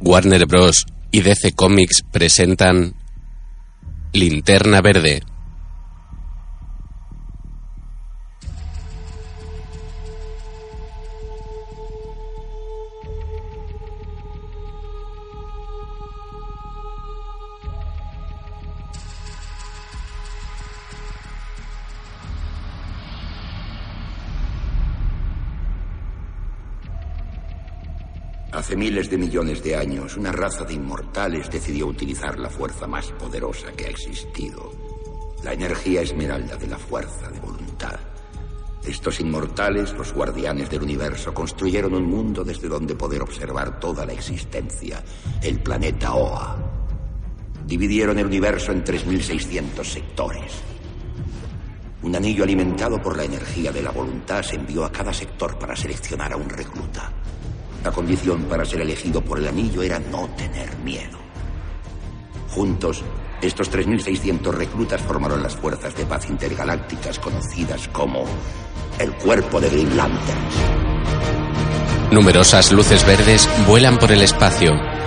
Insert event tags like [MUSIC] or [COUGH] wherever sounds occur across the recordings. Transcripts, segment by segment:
Warner Bros. y DC Comics presentan Linterna Verde. Miles de millones de años, una raza de inmortales decidió utilizar la fuerza más poderosa que ha existido. La energía esmeralda de la fuerza de voluntad. Estos inmortales, los guardianes del universo, construyeron un mundo desde donde poder observar toda la existencia, el planeta Oa. Dividieron el universo en 3.600 sectores. Un anillo alimentado por la energía de la voluntad se envió a cada sector para seleccionar a un recluta. Condición para ser elegido por el anillo era no tener miedo. Juntos, estos 3.600 reclutas formaron las fuerzas de paz intergalácticas conocidas como el Cuerpo de Green Lanterns. Numerosas luces verdes vuelan por el espacio.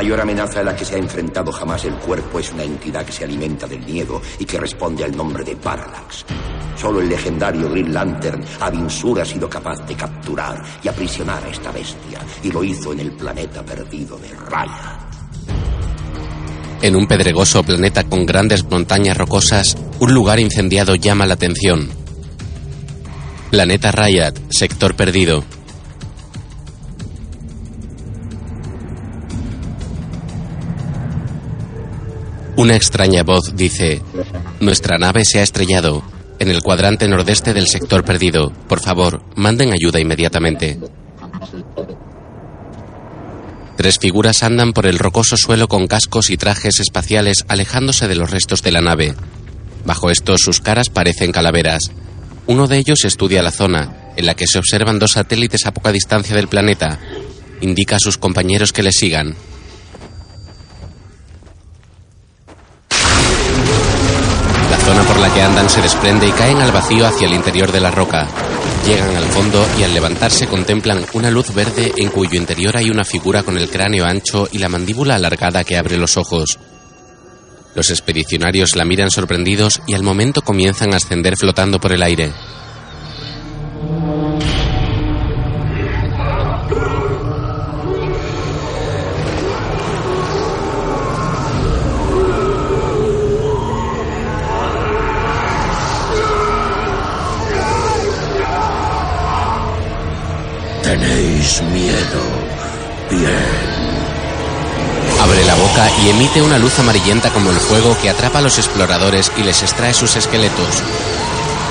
Mayor amenaza a la que se ha enfrentado jamás el cuerpo es una entidad que se alimenta del miedo y que responde al nombre de Parallax. Solo el legendario Green Lantern, Avinsur, ha sido capaz de capturar y aprisionar a esta bestia, y lo hizo en el planeta perdido de Raya. En un pedregoso planeta con grandes montañas rocosas, un lugar incendiado llama la atención. Planeta Rayat, sector perdido. Una extraña voz dice, Nuestra nave se ha estrellado en el cuadrante nordeste del sector perdido. Por favor, manden ayuda inmediatamente. Tres figuras andan por el rocoso suelo con cascos y trajes espaciales alejándose de los restos de la nave. Bajo estos sus caras parecen calaveras. Uno de ellos estudia la zona, en la que se observan dos satélites a poca distancia del planeta. Indica a sus compañeros que le sigan. Zona por la que andan se desprende y caen al vacío hacia el interior de la roca. Llegan al fondo y al levantarse contemplan una luz verde en cuyo interior hay una figura con el cráneo ancho y la mandíbula alargada que abre los ojos. Los expedicionarios la miran sorprendidos y al momento comienzan a ascender flotando por el aire. Tenéis miedo. Bien. Abre la boca y emite una luz amarillenta como el fuego que atrapa a los exploradores y les extrae sus esqueletos.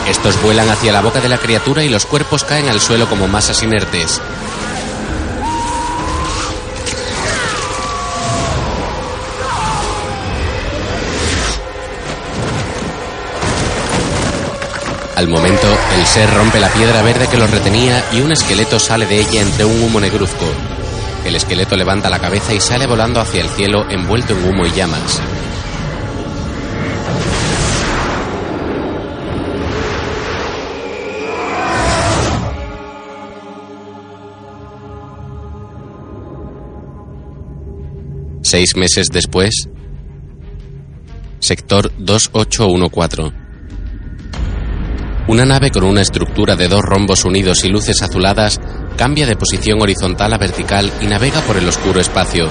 Estos vuelan hacia la boca de la criatura y los cuerpos caen al suelo como masas inertes. Al momento, el ser rompe la piedra verde que los retenía y un esqueleto sale de ella entre un humo negruzco. El esqueleto levanta la cabeza y sale volando hacia el cielo envuelto en humo y llamas. Seis meses después, sector 2814. Una nave con una estructura de dos rombos unidos y luces azuladas cambia de posición horizontal a vertical y navega por el oscuro espacio.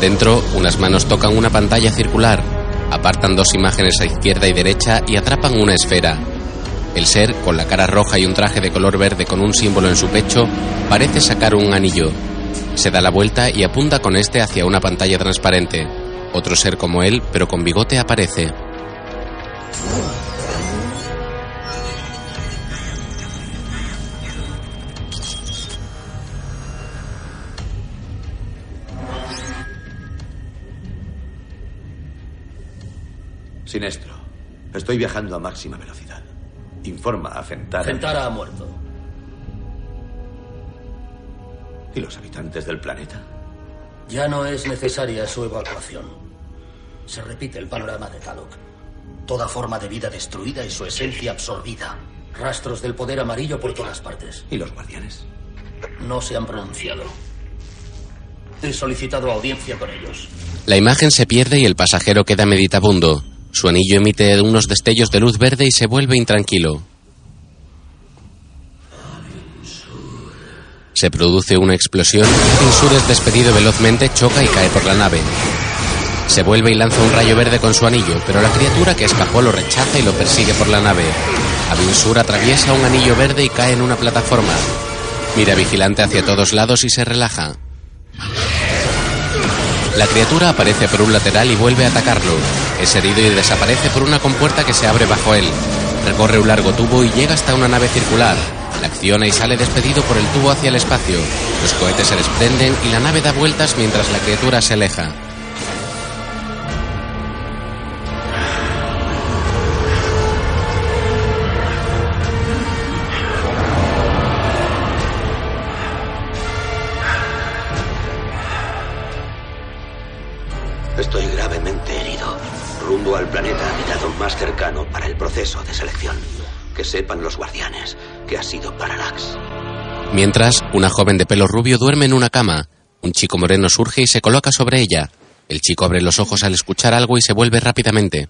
Dentro, unas manos tocan una pantalla circular, apartan dos imágenes a izquierda y derecha y atrapan una esfera. El ser, con la cara roja y un traje de color verde con un símbolo en su pecho, parece sacar un anillo. Se da la vuelta y apunta con este hacia una pantalla transparente. Otro ser como él, pero con bigote, aparece. Sinestro, estoy viajando a máxima velocidad. Informa a Fentara. Fentara ha muerto. ¿Y los habitantes del planeta? Ya no es necesaria su evacuación. Se repite el panorama de Talok. Toda forma de vida destruida y su esencia absorbida. Rastros del poder amarillo por todas partes. ¿Y los guardianes? No se han pronunciado. He solicitado audiencia con ellos. La imagen se pierde y el pasajero queda meditabundo. Su anillo emite unos destellos de luz verde y se vuelve intranquilo. Se produce una explosión. Insur es despedido velozmente, choca y cae por la nave. Se vuelve y lanza un rayo verde con su anillo, pero la criatura que escapó lo rechaza y lo persigue por la nave. Abinsur atraviesa un anillo verde y cae en una plataforma. Mira vigilante hacia todos lados y se relaja. La criatura aparece por un lateral y vuelve a atacarlo. Es herido y desaparece por una compuerta que se abre bajo él. Recorre un largo tubo y llega hasta una nave circular. La acciona y sale despedido por el tubo hacia el espacio. Los cohetes se desprenden y la nave da vueltas mientras la criatura se aleja. Al planeta habitado más cercano para el proceso de selección. Que sepan los guardianes que ha sido Parallax. Mientras, una joven de pelo rubio duerme en una cama. Un chico moreno surge y se coloca sobre ella. El chico abre los ojos al escuchar algo y se vuelve rápidamente.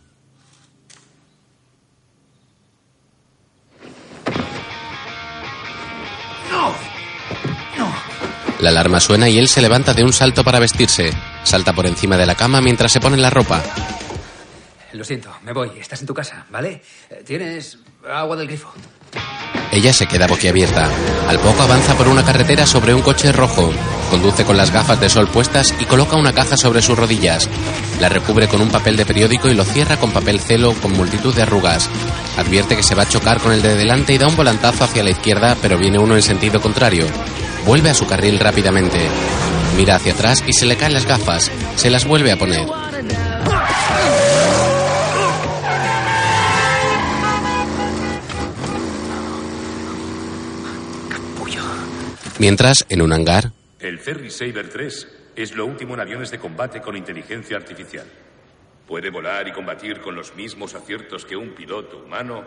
La alarma suena y él se levanta de un salto para vestirse. Salta por encima de la cama mientras se pone la ropa. Lo siento, me voy. Estás en tu casa, ¿vale? Eh, ¿Tienes agua del grifo? Ella se queda boquiabierta. Al poco avanza por una carretera sobre un coche rojo. Conduce con las gafas de sol puestas y coloca una caja sobre sus rodillas. La recubre con un papel de periódico y lo cierra con papel celo con multitud de arrugas. Advierte que se va a chocar con el de delante y da un volantazo hacia la izquierda, pero viene uno en sentido contrario. Vuelve a su carril rápidamente. Mira hacia atrás y se le caen las gafas. Se las vuelve a poner. Mientras, en un hangar, El Ferry Saber 3 es lo último en aviones de combate con inteligencia artificial. Puede volar y combatir con los mismos aciertos que un piloto humano,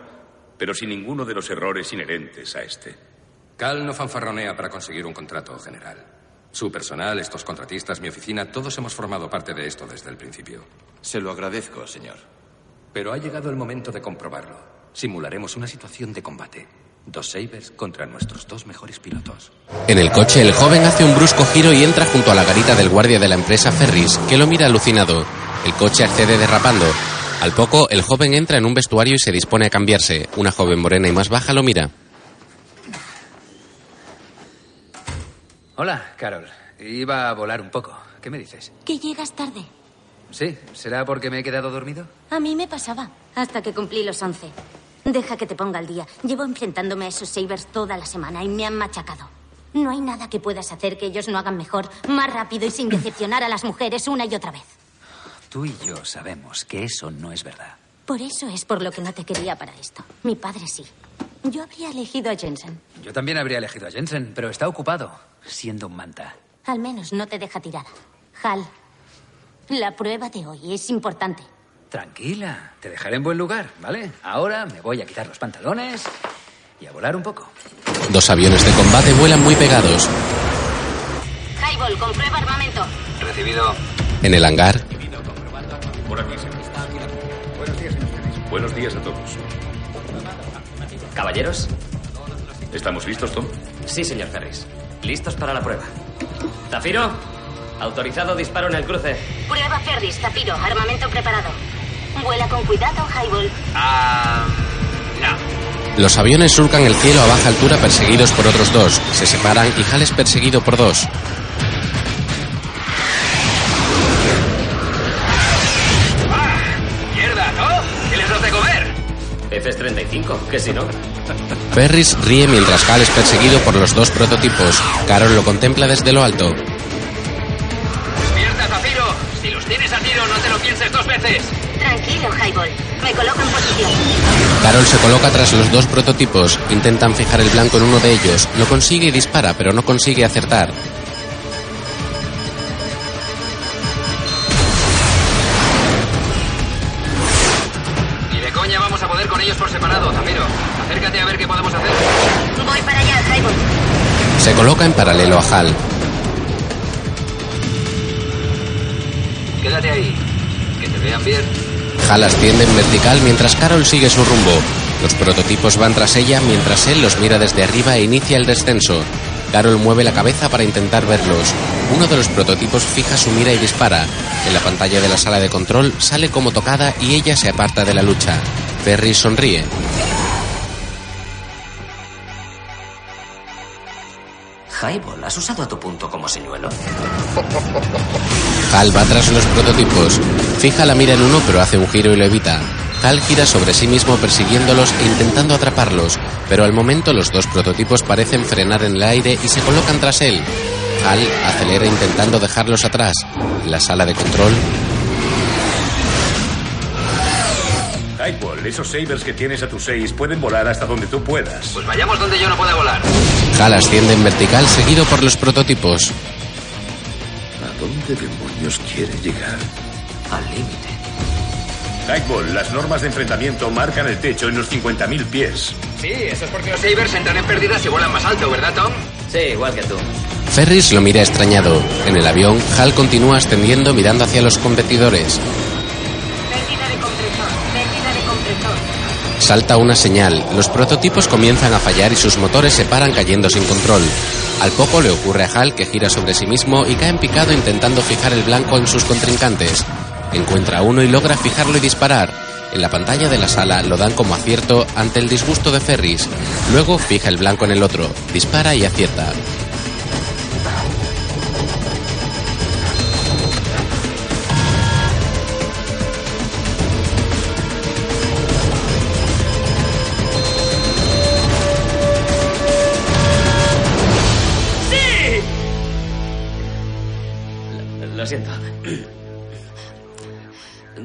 pero sin ninguno de los errores inherentes a este. Cal no fanfarronea para conseguir un contrato general. Su personal, estos contratistas, mi oficina, todos hemos formado parte de esto desde el principio. Se lo agradezco, señor. Pero ha llegado el momento de comprobarlo. Simularemos una situación de combate. Dos Sabers contra nuestros dos mejores pilotos. En el coche, el joven hace un brusco giro y entra junto a la garita del guardia de la empresa Ferris, que lo mira alucinado. El coche accede derrapando. Al poco, el joven entra en un vestuario y se dispone a cambiarse. Una joven morena y más baja lo mira. Hola, Carol. Iba a volar un poco. ¿Qué me dices? Que llegas tarde. Sí, ¿será porque me he quedado dormido? A mí me pasaba, hasta que cumplí los 11. Deja que te ponga al día. Llevo enfrentándome a esos Sabers toda la semana y me han machacado. No hay nada que puedas hacer que ellos no hagan mejor, más rápido y sin decepcionar a las mujeres una y otra vez. Tú y yo sabemos que eso no es verdad. Por eso es por lo que no te quería para esto. Mi padre sí. Yo habría elegido a Jensen. Yo también habría elegido a Jensen, pero está ocupado, siendo un manta. Al menos no te deja tirada. Hal, la prueba de hoy es importante. Tranquila, te dejaré en buen lugar, ¿vale? Ahora me voy a quitar los pantalones y a volar un poco. Dos aviones de combate vuelan muy pegados. Highball, comprueba armamento. Recibido. En el hangar, Por aquí, señor. Buenos días, señor Buenos días a todos. Caballeros, ¿Estamos listos, Tom? sí, señor Ferris. Listos para la prueba. Zafiro, autorizado disparo en el cruce. Prueba Ferris, Zafiro, armamento preparado. Vuela con cuidado, Highball. Ah. No. los aviones surcan el cielo a baja altura perseguidos por otros dos. Se separan y Hal es perseguido por dos. ¡Mierda, ¿no? ¿Qué les das de comer? F-35, que si no. Ferris ríe mientras Hal es perseguido por los dos prototipos. Carol lo contempla desde lo alto. Zafiro! Si los tienes a tiro, no te lo pienses dos veces. Tranquilo, Highball. Me coloco en posición. Carol se coloca tras los dos prototipos. Intentan fijar el blanco en uno de ellos. Lo consigue y dispara, pero no consigue acertar. De coña vamos a poder con ellos por separado, Zafiro. Acércate a ver qué podemos hacer. Voy para allá, Se coloca en paralelo a Hal. Hal asciende en vertical mientras Carol sigue su rumbo. Los prototipos van tras ella mientras él los mira desde arriba e inicia el descenso. Carol mueve la cabeza para intentar verlos. Uno de los prototipos fija su mira y dispara. En la pantalla de la sala de control sale como tocada y ella se aparta de la lucha. Ferris sonríe. Highball, ¿has usado a tu punto como señuelo? Hal va tras los prototipos. Fija la mira en uno pero hace un giro y lo evita. Hal gira sobre sí mismo persiguiéndolos e intentando atraparlos, pero al momento los dos prototipos parecen frenar en el aire y se colocan tras él. Hal acelera intentando dejarlos atrás. La sala de control, Nightball, esos sabers que tienes a tus seis pueden volar hasta donde tú puedas. Pues vayamos donde yo no pueda volar. Hal asciende en vertical seguido por los prototipos. ¿A dónde demonios quiere llegar? Al límite. Nightball, las normas de enfrentamiento marcan el techo en los 50.000 pies. Sí, eso es porque los Sabers entran en pérdidas y vuelan más alto, ¿verdad, Tom? Sí, igual que tú. Ferris lo mira extrañado. En el avión, Hal continúa ascendiendo mirando hacia los competidores. Pérdida de compresor, pérdida de compresor. Salta una señal. Los prototipos comienzan a fallar y sus motores se paran cayendo sin control. Al poco le ocurre a Hal que gira sobre sí mismo y cae en picado intentando fijar el blanco en sus contrincantes. Encuentra uno y logra fijarlo y disparar. En la pantalla de la sala lo dan como acierto ante el disgusto de Ferris. Luego fija el blanco en el otro, dispara y acierta. Lo siento.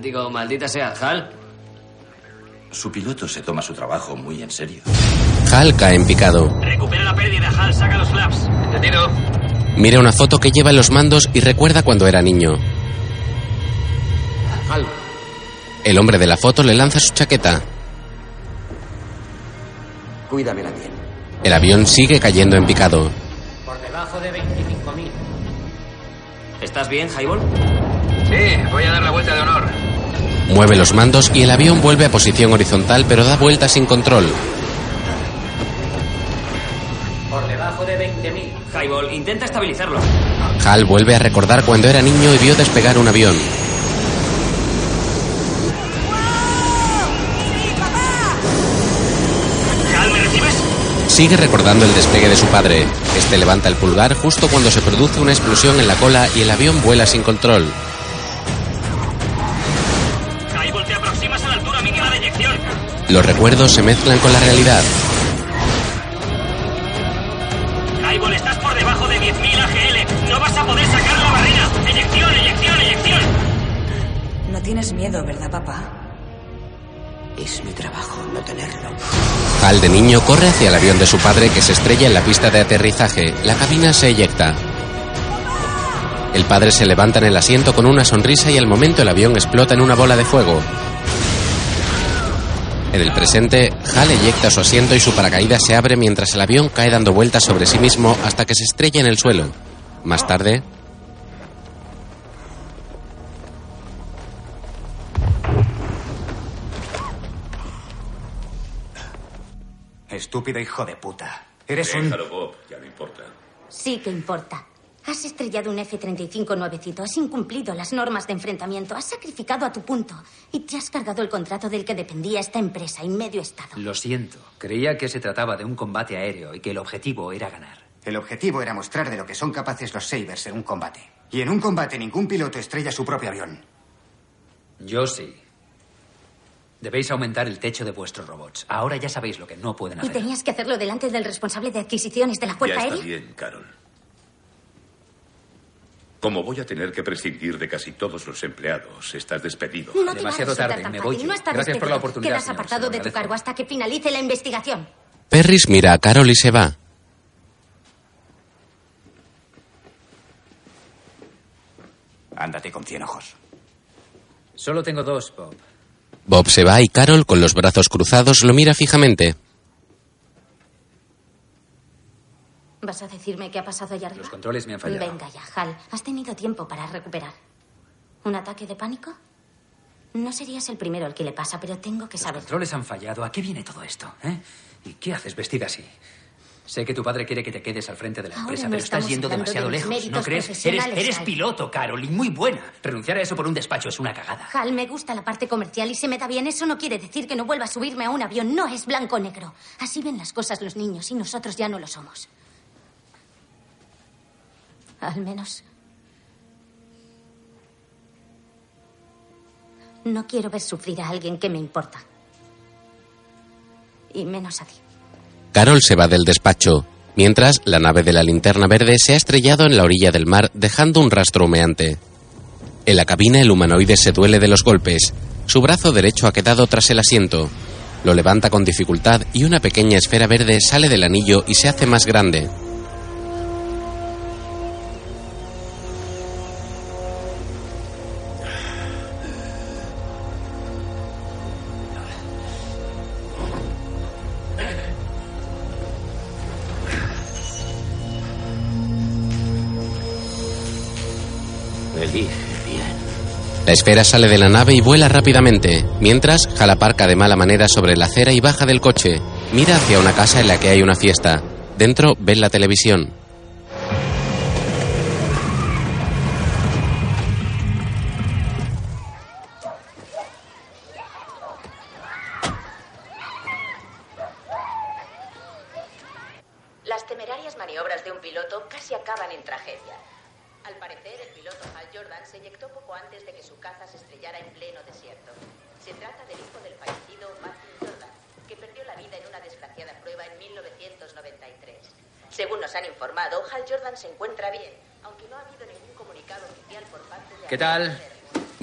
Digo, maldita sea, Hal. Su piloto se toma su trabajo muy en serio. Hal cae en picado. Recupera la pérdida, Hal, saca los flaps. Entendido. Mira una foto que lleva en los mandos y recuerda cuando era niño. Hal. El hombre de la foto le lanza su chaqueta. Cuídamela bien. El avión sigue cayendo en picado. Por debajo de 25.000. ¿Estás bien, Highball? Sí, voy a dar la vuelta de honor. Mueve los mandos y el avión vuelve a posición horizontal pero da vuelta sin control. Por debajo de 20.000. Highball, intenta estabilizarlo. Hal vuelve a recordar cuando era niño y vio despegar un avión. Sigue recordando el despegue de su padre. Este levanta el pulgar justo cuando se produce una explosión en la cola y el avión vuela sin control. Te aproximas a la altura mínima de eyección. Los recuerdos se mezclan con la realidad. Highball, estás por debajo de 10.000 AGL. No vas a poder sacar la barrera. Eyección, eyección, eyección. No tienes miedo, ¿verdad, papá? Hal de niño corre hacia el avión de su padre que se estrella en la pista de aterrizaje. La cabina se eyecta. El padre se levanta en el asiento con una sonrisa y al momento el avión explota en una bola de fuego. En el presente, Hal eyecta su asiento y su paracaídas se abre mientras el avión cae dando vueltas sobre sí mismo hasta que se estrella en el suelo. Más tarde, Estúpido hijo de puta. Eres un... Déjalo, Bob, ya no importa. Sí que importa. Has estrellado un F-35 nuevecito, has incumplido las normas de enfrentamiento, has sacrificado a tu punto y te has cargado el contrato del que dependía esta empresa y medio estado. Lo siento. Creía que se trataba de un combate aéreo y que el objetivo era ganar. El objetivo era mostrar de lo que son capaces los Sabers en un combate. Y en un combate ningún piloto estrella su propio avión. Yo sí. Debéis aumentar el techo de vuestros robots. Ahora ya sabéis lo que no pueden Y hacer. tenías que hacerlo delante del responsable de adquisiciones de la Ya Fuerza está Aérea. bien, Carol. Como voy a tener que prescindir de casi todos los empleados, estás despedido. No te va a Demasiado tarde, tan me voy. No Gracias por la oportunidad, Quedas apartado de tu cargo hasta que finalice la investigación. Perris mira a Carol y se va. Ándate con cien ojos. Solo tengo dos, Bob. Bob se va y Carol, con los brazos cruzados, lo mira fijamente. ¿Vas a decirme qué ha pasado allá arriba? Los controles me han fallado. Venga ya, Hal. Has tenido tiempo para recuperar. ¿Un ataque de pánico? No serías el primero al que le pasa, pero tengo que Los saber. controles han fallado. ¿A qué viene todo esto? ¿eh? ¿Y qué haces vestida así? Sé que tu padre quiere que te quedes al frente de la Ahora empresa, no pero estás yendo demasiado de lejos. ¿No crees? Eres, piloto, Carol, y muy buena. Renunciar a eso por un despacho es una cagada. Hal, me gusta la parte comercial y se me da bien. Eso no quiere decir que no vuelva a subirme a un avión. No es blanco o negro. Así ven las cosas los niños y nosotros ya no lo somos. Al menos. No quiero ver sufrir a alguien que me importa. Y menos a ti. Carol se va del despacho, mientras la nave de la linterna verde se ha estrellado en la orilla del mar dejando un rastro humeante. En la cabina el humanoide se duele de los golpes. Su brazo derecho ha quedado tras el asiento. Lo levanta con dificultad y una pequeña esfera verde sale del anillo y se hace más grande. La esfera sale de la nave y vuela rápidamente, mientras Hal aparca de mala manera sobre la acera y baja del coche. Mira hacia una casa en la que hay una fiesta. Dentro ven la televisión.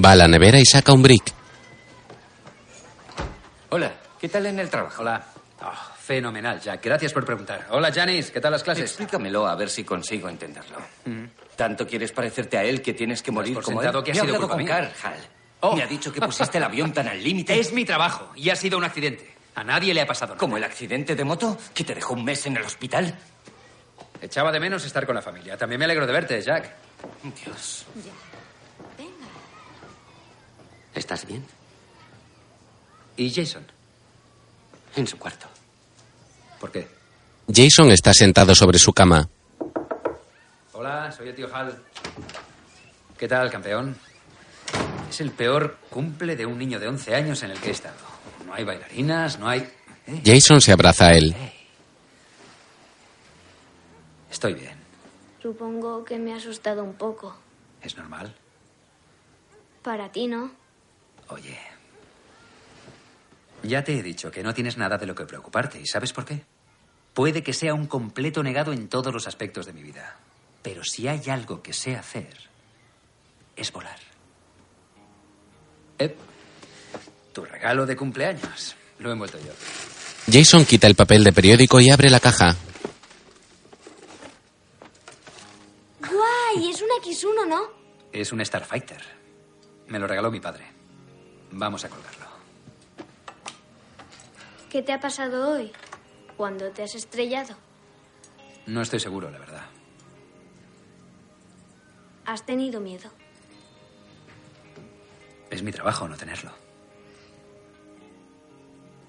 Va a la nevera y saca un brick. Hola, ¿qué tal en el trabajo? Hola. Ah, fenomenal, Jack. Gracias por preguntar. Hola, Janice. ¿Qué tal las clases? Explícamelo a ver si consigo entenderlo. ¿Tanto quieres parecerte a él que tienes que morir por como sentado él? que ha sido culpa con. Carl, Hal. Oh. Me ha dicho que pusiste el avión tan al límite. Es mi trabajo y ha sido un accidente. A nadie le ha pasado nada. ¿Como el accidente de moto que te dejó un mes en el hospital? Echaba de menos estar con la familia. También me alegro de verte, Jack. Dios. ¿Estás bien? ¿Y Jason? En su cuarto. ¿Por qué? Jason está sentado sobre su cama. Hola, soy el tío Hal. ¿Qué tal, campeón? Es el peor cumple de un niño de 11 años en el que he estado. No hay bailarinas, no hay... Eh, Jason se abraza a él. Estoy bien. Supongo que me ha asustado un poco. ¿Es normal? Para ti, ¿no? Oye. Ya te he dicho que no tienes nada de lo que preocuparte. ¿Y sabes por qué? Puede que sea un completo negado en todos los aspectos de mi vida. Pero si hay algo que sé hacer, es volar. Eh, tu regalo de cumpleaños. Lo he envuelto yo. Jason quita el papel de periódico y abre la caja. ¡Guay! Es un X1, ¿no? Es un Starfighter. Me lo regaló mi padre. Vamos a colgarlo. ¿Qué te ha pasado hoy? Cuando te has estrellado. No estoy seguro, la verdad. Has tenido miedo. Es mi trabajo no tenerlo.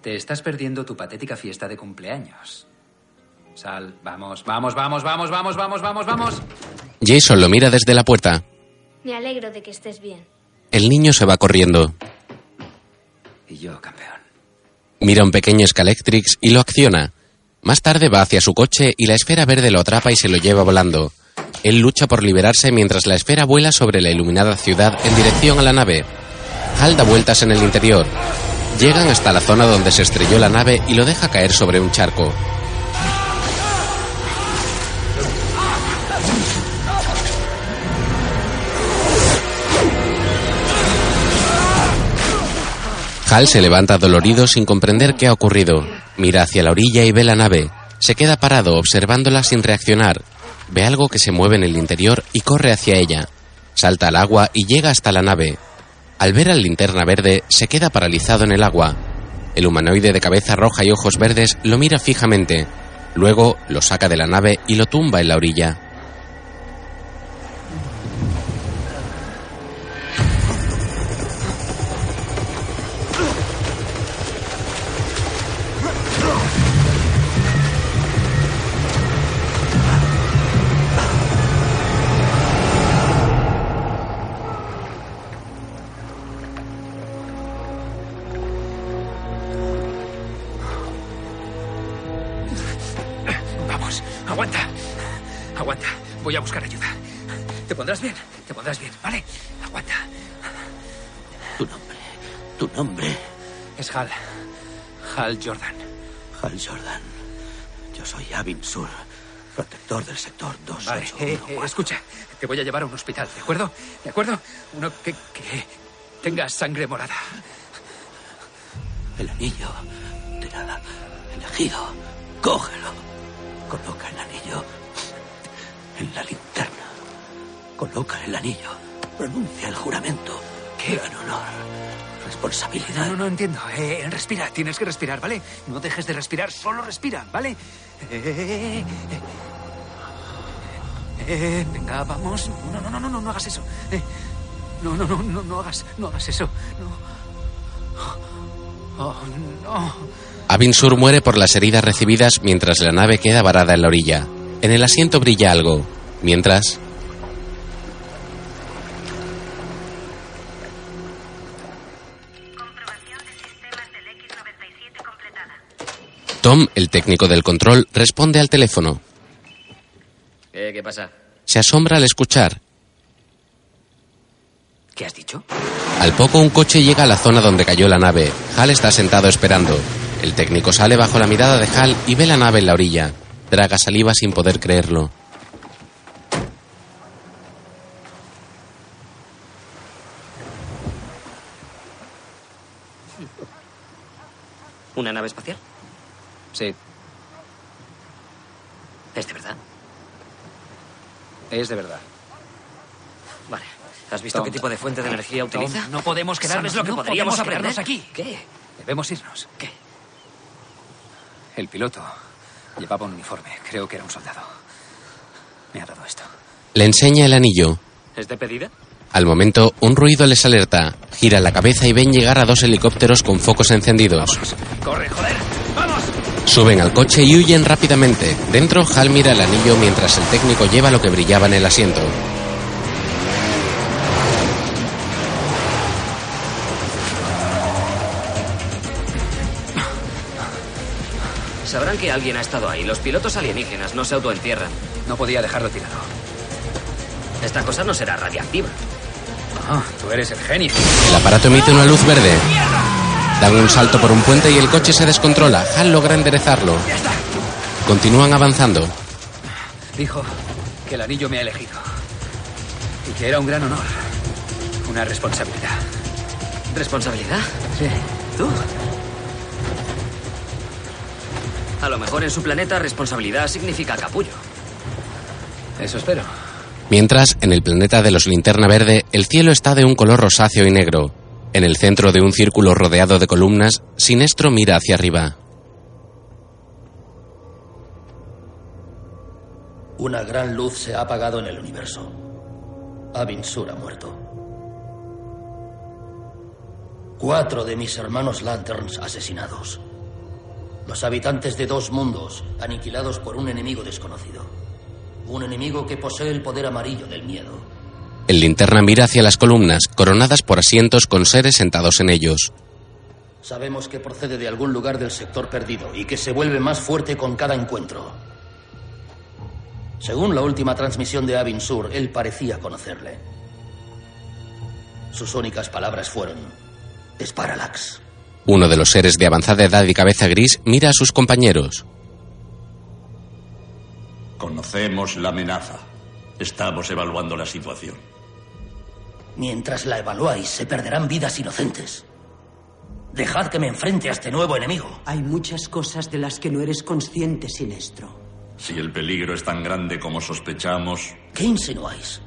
Te estás perdiendo tu patética fiesta de cumpleaños. Sal, vamos, vamos, vamos, vamos, vamos, vamos, vamos, vamos. Jason lo mira desde la puerta. Me alegro de que estés bien. El niño se va corriendo. Y yo, campeón. Mira un pequeño Scalectrix y lo acciona. Más tarde va hacia su coche y la esfera verde lo atrapa y se lo lleva volando. Él lucha por liberarse mientras la esfera vuela sobre la iluminada ciudad en dirección a la nave. Hal da vueltas en el interior. Llegan hasta la zona donde se estrelló la nave y lo deja caer sobre un charco. Hal se levanta dolorido sin comprender qué ha ocurrido. Mira hacia la orilla y ve la nave. Se queda parado observándola sin reaccionar. Ve algo que se mueve en el interior y corre hacia ella. Salta al agua y llega hasta la nave. Al ver al linterna verde, se queda paralizado en el agua. El humanoide de cabeza roja y ojos verdes lo mira fijamente. Luego lo saca de la nave y lo tumba en la orilla. Hal Jordan. Hal Jordan. Yo soy Avin Sur, protector del sector Vale, 281. eh, eh, escucha, te voy a llevar a un hospital, ¿de acuerdo? ¿De acuerdo? Uno que, que tenga sangre morada. El anillo te ha elegido. Cógelo. Coloca el anillo en la linterna. Coloca el anillo. Pronuncia el juramento. ¡Qué gran honor! Responsabilidad. No, no entiendo. Eh, respira, tienes que respirar, ¿vale? No dejes de respirar, solo respira, ¿vale? Eh, eh, eh, eh, venga, vamos. No, no, no, no, no, no hagas eso. Eh, no, no, no, no, no hagas, no hagas eso. No. Oh, no. Abinsur muere por las heridas recibidas mientras la nave queda varada en la orilla. En el asiento brilla algo. Mientras, Tom, el técnico del control, responde al teléfono. Eh, ¿Qué pasa? Se asombra al escuchar. ¿Qué has dicho? Al poco un coche llega a la zona donde cayó la nave. Hal está sentado esperando. El técnico sale bajo la mirada de Hal y ve la nave en la orilla. Traga saliva sin poder creerlo. ¿Una nave espacial? Sí, ¿Es de verdad? es de verdad. Vale. ¿Has visto Tom. qué tipo de fuente de energía Tom, utiliza? no podemos quedarnos, ¿Sabes lo que no podríamos podemos aprender? quedarnos aquí. ¿Qué? Debemos irnos. ¿Qué? El piloto llevaba un uniforme. Creo que era un soldado. Me ha dado esto. Le enseña el anillo. ¿Es de pedida? Al momento, un ruido les alerta. Gira la cabeza y ven llegar a dos helicópteros con focos encendidos. ¡Corre, joder! Suben al coche y huyen rápidamente. Dentro, Hal mira el anillo mientras el técnico lleva lo que brillaba en el asiento. Sabrán que alguien ha estado ahí. Los pilotos alienígenas no se autoentierran. No podía dejarlo tirado. Esta cosa no será radiactiva. Ah, tú eres el genio. El aparato emite una luz verde. Dan un salto por un puente y el coche se descontrola. Hal logra enderezarlo. Continúan avanzando. Dijo que el anillo me ha elegido. Y que era un gran honor. Una responsabilidad. ¿Responsabilidad? Sí. ¿Tú? A lo mejor en su planeta responsabilidad significa capullo. Eso espero. Mientras, en el planeta de los linterna verde, el cielo está de un color rosáceo y negro. En el centro de un círculo rodeado de columnas, Sinestro mira hacia arriba. Una gran luz se ha apagado en el universo. Abin Sur ha muerto. Cuatro de mis hermanos Lanterns asesinados. Los habitantes de dos mundos aniquilados por un enemigo desconocido. Un enemigo que posee el poder amarillo del miedo. El linterna mira hacia las columnas, coronadas por asientos con seres sentados en ellos. Sabemos que procede de algún lugar del sector perdido y que se vuelve más fuerte con cada encuentro. Según la última transmisión de Avin Sur, él parecía conocerle. Sus únicas palabras fueron: Sparalax. Uno de los seres de avanzada edad y cabeza gris mira a sus compañeros. Conocemos la amenaza. Estamos evaluando la situación. Mientras la evaluáis, se perderán vidas inocentes. Dejad que me enfrente a este nuevo enemigo. Hay muchas cosas de las que no eres consciente, Sinestro. Si el peligro es tan grande como sospechamos, ¿Qué insinuáis?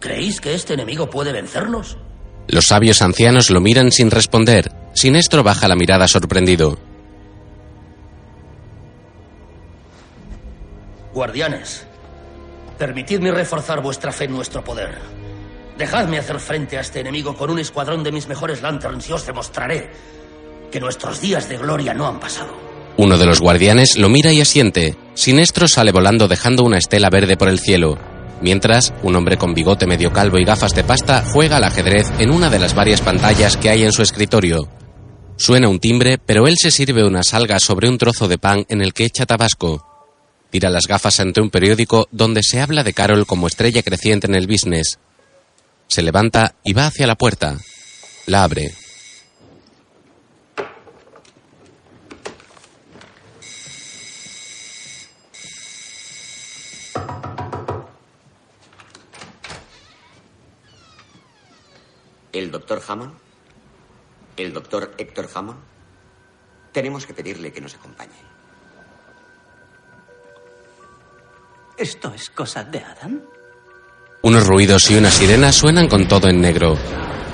¿Creéis que este enemigo puede vencernos? Los sabios ancianos lo miran sin responder. Sinestro baja la mirada sorprendido. Guardianes, permitidme reforzar vuestra fe en nuestro poder. Dejadme hacer frente a este enemigo con un escuadrón de mis mejores lanterns y os demostraré que nuestros días de gloria no han pasado. Uno de los guardianes lo mira y asiente. Sinestro sale volando dejando una estela verde por el cielo. Mientras, un hombre con bigote medio calvo y gafas de pasta juega al ajedrez en una de las varias pantallas que hay en su escritorio. Suena un timbre, pero él se sirve una salga sobre un trozo de pan en el que echa tabasco. Tira las gafas ante un periódico donde se habla de Carol como estrella creciente en el business. Se levanta y va hacia la puerta. La abre. ¿El doctor Hammond? ¿El doctor Héctor Hammond? Tenemos que pedirle que nos acompañe. ¿Esto es cosa de Adam? Unos ruidos y una sirena suenan con todo en negro.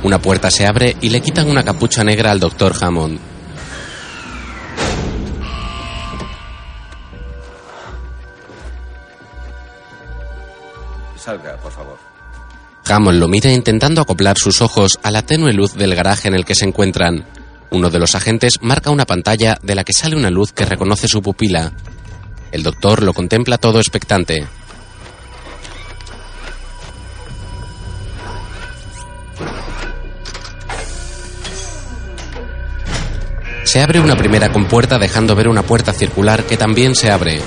Una puerta se abre y le quitan una capucha negra al doctor Hammond. Salga, por favor. Hammond lo mira intentando acoplar sus ojos a la tenue luz del garaje en el que se encuentran. Uno de los agentes marca una pantalla de la que sale una luz que reconoce su pupila. El doctor lo contempla todo expectante. Se abre una primera compuerta dejando ver una puerta circular que también se abre.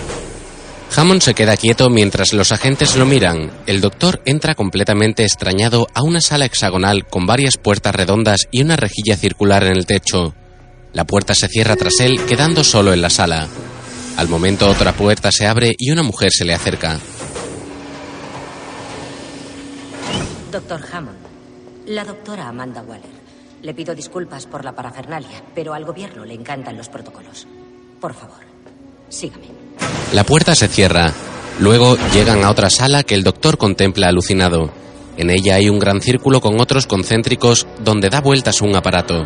Hammond se queda quieto mientras los agentes lo miran. El doctor entra completamente extrañado a una sala hexagonal con varias puertas redondas y una rejilla circular en el techo. La puerta se cierra tras él, quedando solo en la sala. Al momento otra puerta se abre y una mujer se le acerca. Doctor Hammond, la doctora Amanda Waller. Le pido disculpas por la parafernalia, pero al gobierno le encantan los protocolos. Por favor, sígame. La puerta se cierra. Luego llegan a otra sala que el doctor contempla alucinado. En ella hay un gran círculo con otros concéntricos donde da vueltas un aparato.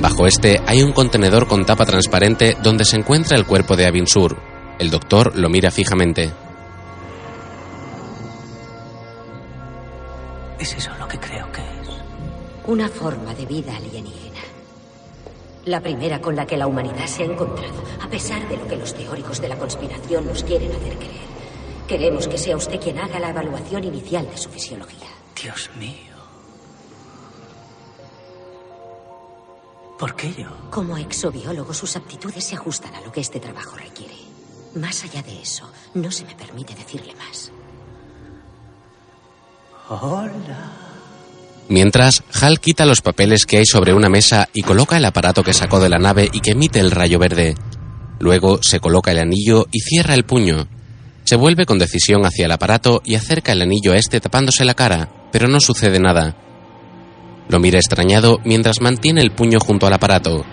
Bajo este hay un contenedor con tapa transparente donde se encuentra el cuerpo de Abinsur. El doctor lo mira fijamente. ¿Es eso lo que creo? Una forma de vida alienígena. La primera con la que la humanidad se ha encontrado, a pesar de lo que los teóricos de la conspiración nos quieren hacer creer. Queremos que sea usted quien haga la evaluación inicial de su fisiología. Dios mío. ¿Por qué yo? Como exobiólogo, sus aptitudes se ajustan a lo que este trabajo requiere. Más allá de eso, no se me permite decirle más. Hola. Mientras, Hal quita los papeles que hay sobre una mesa y coloca el aparato que sacó de la nave y que emite el rayo verde. Luego se coloca el anillo y cierra el puño. Se vuelve con decisión hacia el aparato y acerca el anillo a este tapándose la cara, pero no sucede nada. Lo mira extrañado mientras mantiene el puño junto al aparato.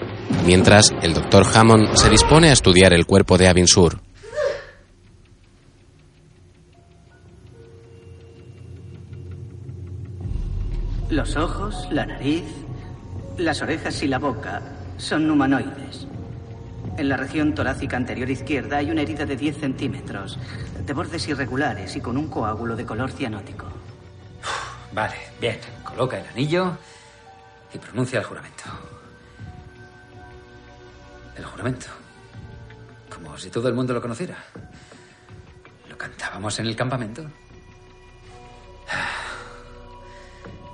Mientras, el doctor Hammond se dispone a estudiar el cuerpo de Abinsur. Los ojos, la nariz, las orejas y la boca son humanoides. En la región torácica anterior izquierda hay una herida de 10 centímetros, de bordes irregulares y con un coágulo de color cianótico. Vale, bien. Coloca el anillo y pronuncia el juramento. El juramento. Como si todo el mundo lo conociera. Lo cantábamos en el campamento.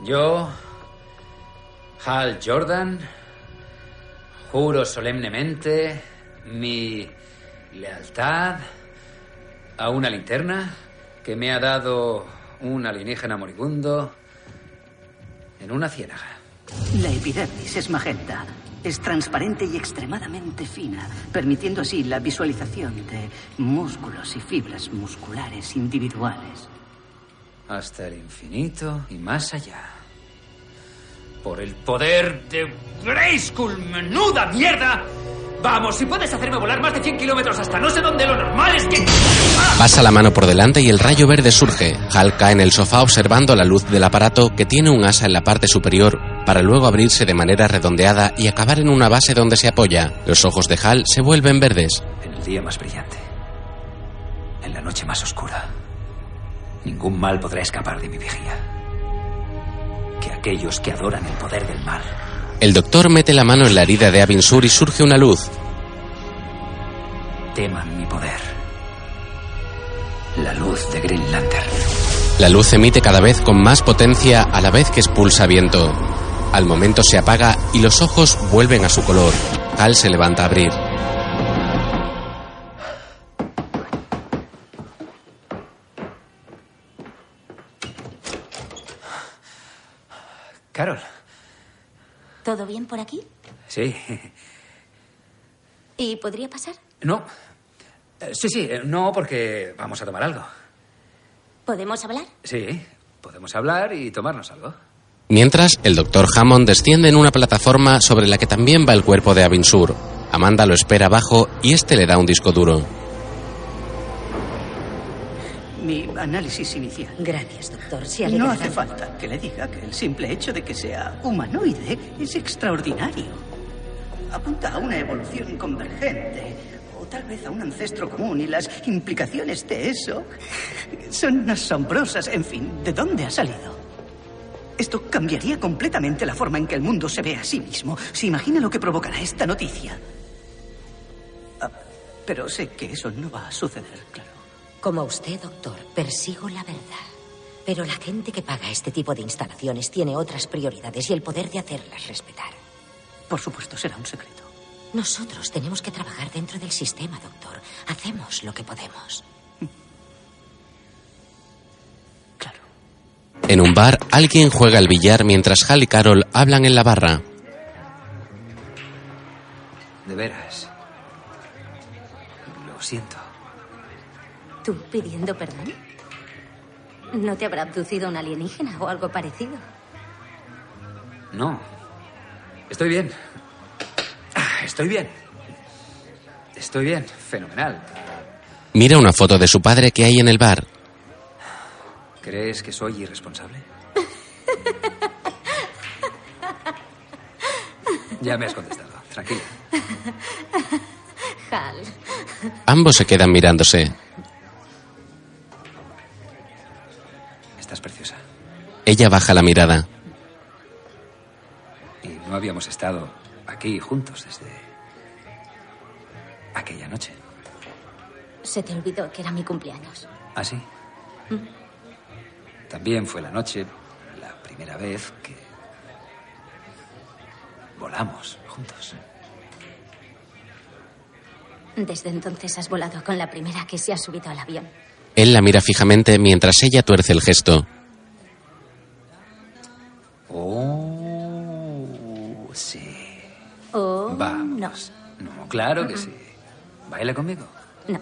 Yo, Hal Jordan, juro solemnemente mi lealtad a una linterna que me ha dado un alienígena moribundo en una ciénaga. La epidermis es magenta. Es transparente y extremadamente fina, permitiendo así la visualización de músculos y fibras musculares individuales. Hasta el infinito y más allá. Por el poder de Grayskull, menuda mierda. Vamos, si puedes hacerme volar más de 100 kilómetros hasta no sé dónde, lo normal es que... Pasa la mano por delante y el rayo verde surge. Hal cae en el sofá observando la luz del aparato que tiene un asa en la parte superior para luego abrirse de manera redondeada y acabar en una base donde se apoya. Los ojos de Hal se vuelven verdes. En el día más brillante. en la noche más oscura. Ningún mal podrá escapar de mi vigía. Que aquellos que adoran el poder del mal El doctor mete la mano en la herida de Abinsur y surge una luz. teman mi poder. La luz de Green Lantern. La luz emite cada vez con más potencia a la vez que expulsa viento. Al momento se apaga y los ojos vuelven a su color. Hal se levanta a abrir. Carol. ¿Todo bien por aquí? Sí. ¿Y podría pasar? No. Eh, Sí, sí, eh, no porque vamos a tomar algo. ¿Podemos hablar? Sí, podemos hablar y tomarnos algo. Mientras, el doctor Hammond desciende en una plataforma sobre la que también va el cuerpo de Abinsur. Amanda lo espera abajo y este le da un disco duro. Mi análisis inicial. Gracias, doctor. Se No hace falta que le diga que el simple hecho de que sea humanoide es extraordinario. Apunta a una evolución convergente, o tal vez a un ancestro común, y las implicaciones de eso son asombrosas. En fin, ¿de dónde ha salido? Esto cambiaría completamente la forma en que el mundo se ve a sí mismo. ¿Se imagina lo que provocará esta noticia? Ah, pero sé que eso no va a suceder, claro. Como usted, doctor, persigo la verdad. Pero la gente que paga este tipo de instalaciones tiene otras prioridades y el poder de hacerlas respetar. Por supuesto, será un secreto. Nosotros tenemos que trabajar dentro del sistema, doctor. Hacemos lo que podemos. En un bar, alguien juega al billar mientras Hal y Carol hablan en la barra. De veras. Lo siento. ¿Tú pidiendo perdón? ¿No te habrá abducido un alienígena o algo parecido? No. Estoy bien. Ah, Estoy bien. Estoy bien. Fenomenal. Mira una foto de su padre que hay en el bar. ¿Crees que soy irresponsable? Ya me has contestado. Tranquila. Hal. Ambos se quedan mirándose. Ella baja la mirada. Y no habíamos estado aquí juntos desde aquella noche. Se te olvidó que era mi cumpleaños. ¿Ah, sí? También fue la noche, la primera vez que volamos juntos. Desde entonces has volado con la primera que se ha subido al avión. Él la mira fijamente mientras ella tuerce el gesto. Oh, sí. Vamos. No, claro que sí. ¿Baila conmigo? No.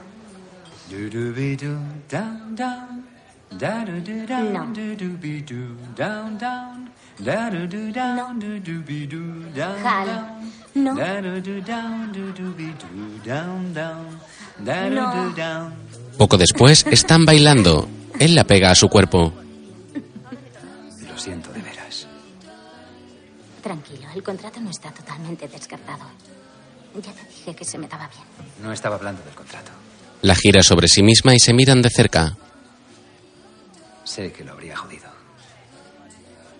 No. Down, down. Da-du-du-down. Poco después están bailando. Él la pega a su cuerpo. Lo siento de veras. Tranquilo, el contrato no está totalmente descartado. Ya te dije que se me daba bien. No estaba hablando del contrato. La gira sobre sí misma y se miran de cerca. Sé que lo habría jodido.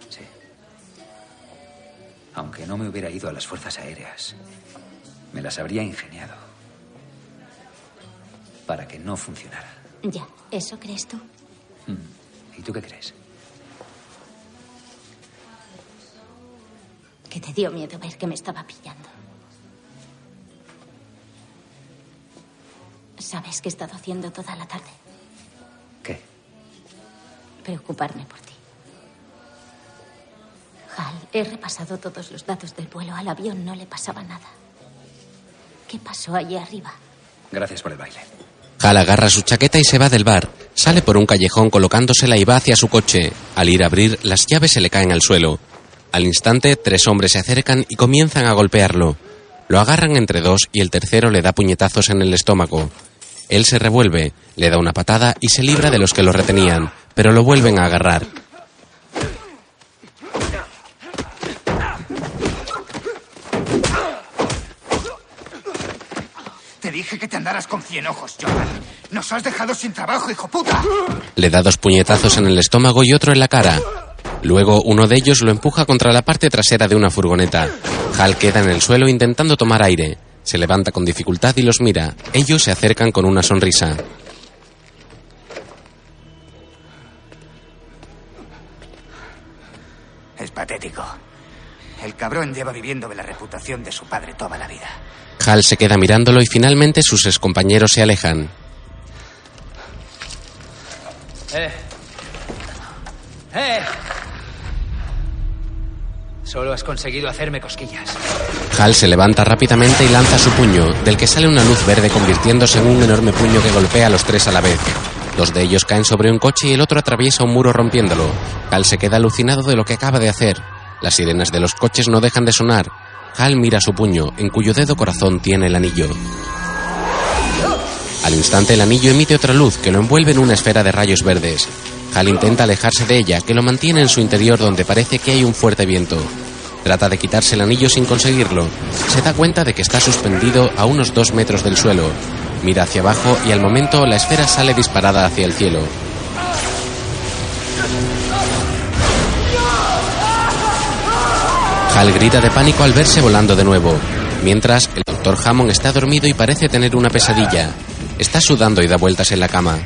Sí. Aunque no me hubiera ido a las fuerzas aéreas, me las habría ingeniado. Para que no funcionara. Ya, ¿eso crees tú? ¿Y tú qué crees? Que te dio miedo ver que me estaba pillando. ¿Sabes qué he estado haciendo toda la tarde? ¿Qué? Preocuparme por ti. Hal, he repasado todos los datos del vuelo. Al avión no le pasaba nada. ¿Qué pasó allí arriba? Gracias por el baile. Hal agarra su chaqueta y se va del bar. Sale por un callejón colocándosela y va hacia su coche. Al ir a abrir, las llaves se le caen al suelo. Al instante, tres hombres se acercan y comienzan a golpearlo. Lo agarran entre dos y el tercero le da puñetazos en el estómago. Él se revuelve, le da una patada y se libra de los que lo retenían, pero lo vuelven a agarrar. Te dije que te andarás con cien ojos, Jordan. Nos has dejado sin trabajo, hijo puta. Le da dos puñetazos en el estómago y otro en la cara. Luego uno de ellos lo empuja contra la parte trasera de una furgoneta. Hal queda en el suelo intentando tomar aire. Se levanta con dificultad y los mira. Ellos se acercan con una sonrisa. Es patético. El cabrón lleva viviendo de la reputación de su padre toda la vida. Hal se queda mirándolo y finalmente sus excompañeros se alejan. ¡Eh! ¡Eh! Solo has conseguido hacerme cosquillas. Hal se levanta rápidamente y lanza su puño, del que sale una luz verde convirtiéndose en un enorme puño que golpea a los tres a la vez. Dos de ellos caen sobre un coche y el otro atraviesa un muro rompiéndolo. Hal se queda alucinado de lo que acaba de hacer. Las sirenas de los coches no dejan de sonar. Hal mira su puño, en cuyo dedo corazón tiene el anillo. Al instante el anillo emite otra luz que lo envuelve en una esfera de rayos verdes. Hal intenta alejarse de ella, que lo mantiene en su interior donde parece que hay un fuerte viento. Trata de quitarse el anillo sin conseguirlo. Se da cuenta de que está suspendido a unos dos metros del suelo. Mira hacia abajo y al momento la esfera sale disparada hacia el cielo. Hal grita de pánico al verse volando de nuevo. Mientras, el doctor Hammond está dormido y parece tener una pesadilla. Está sudando y da vueltas en la cama.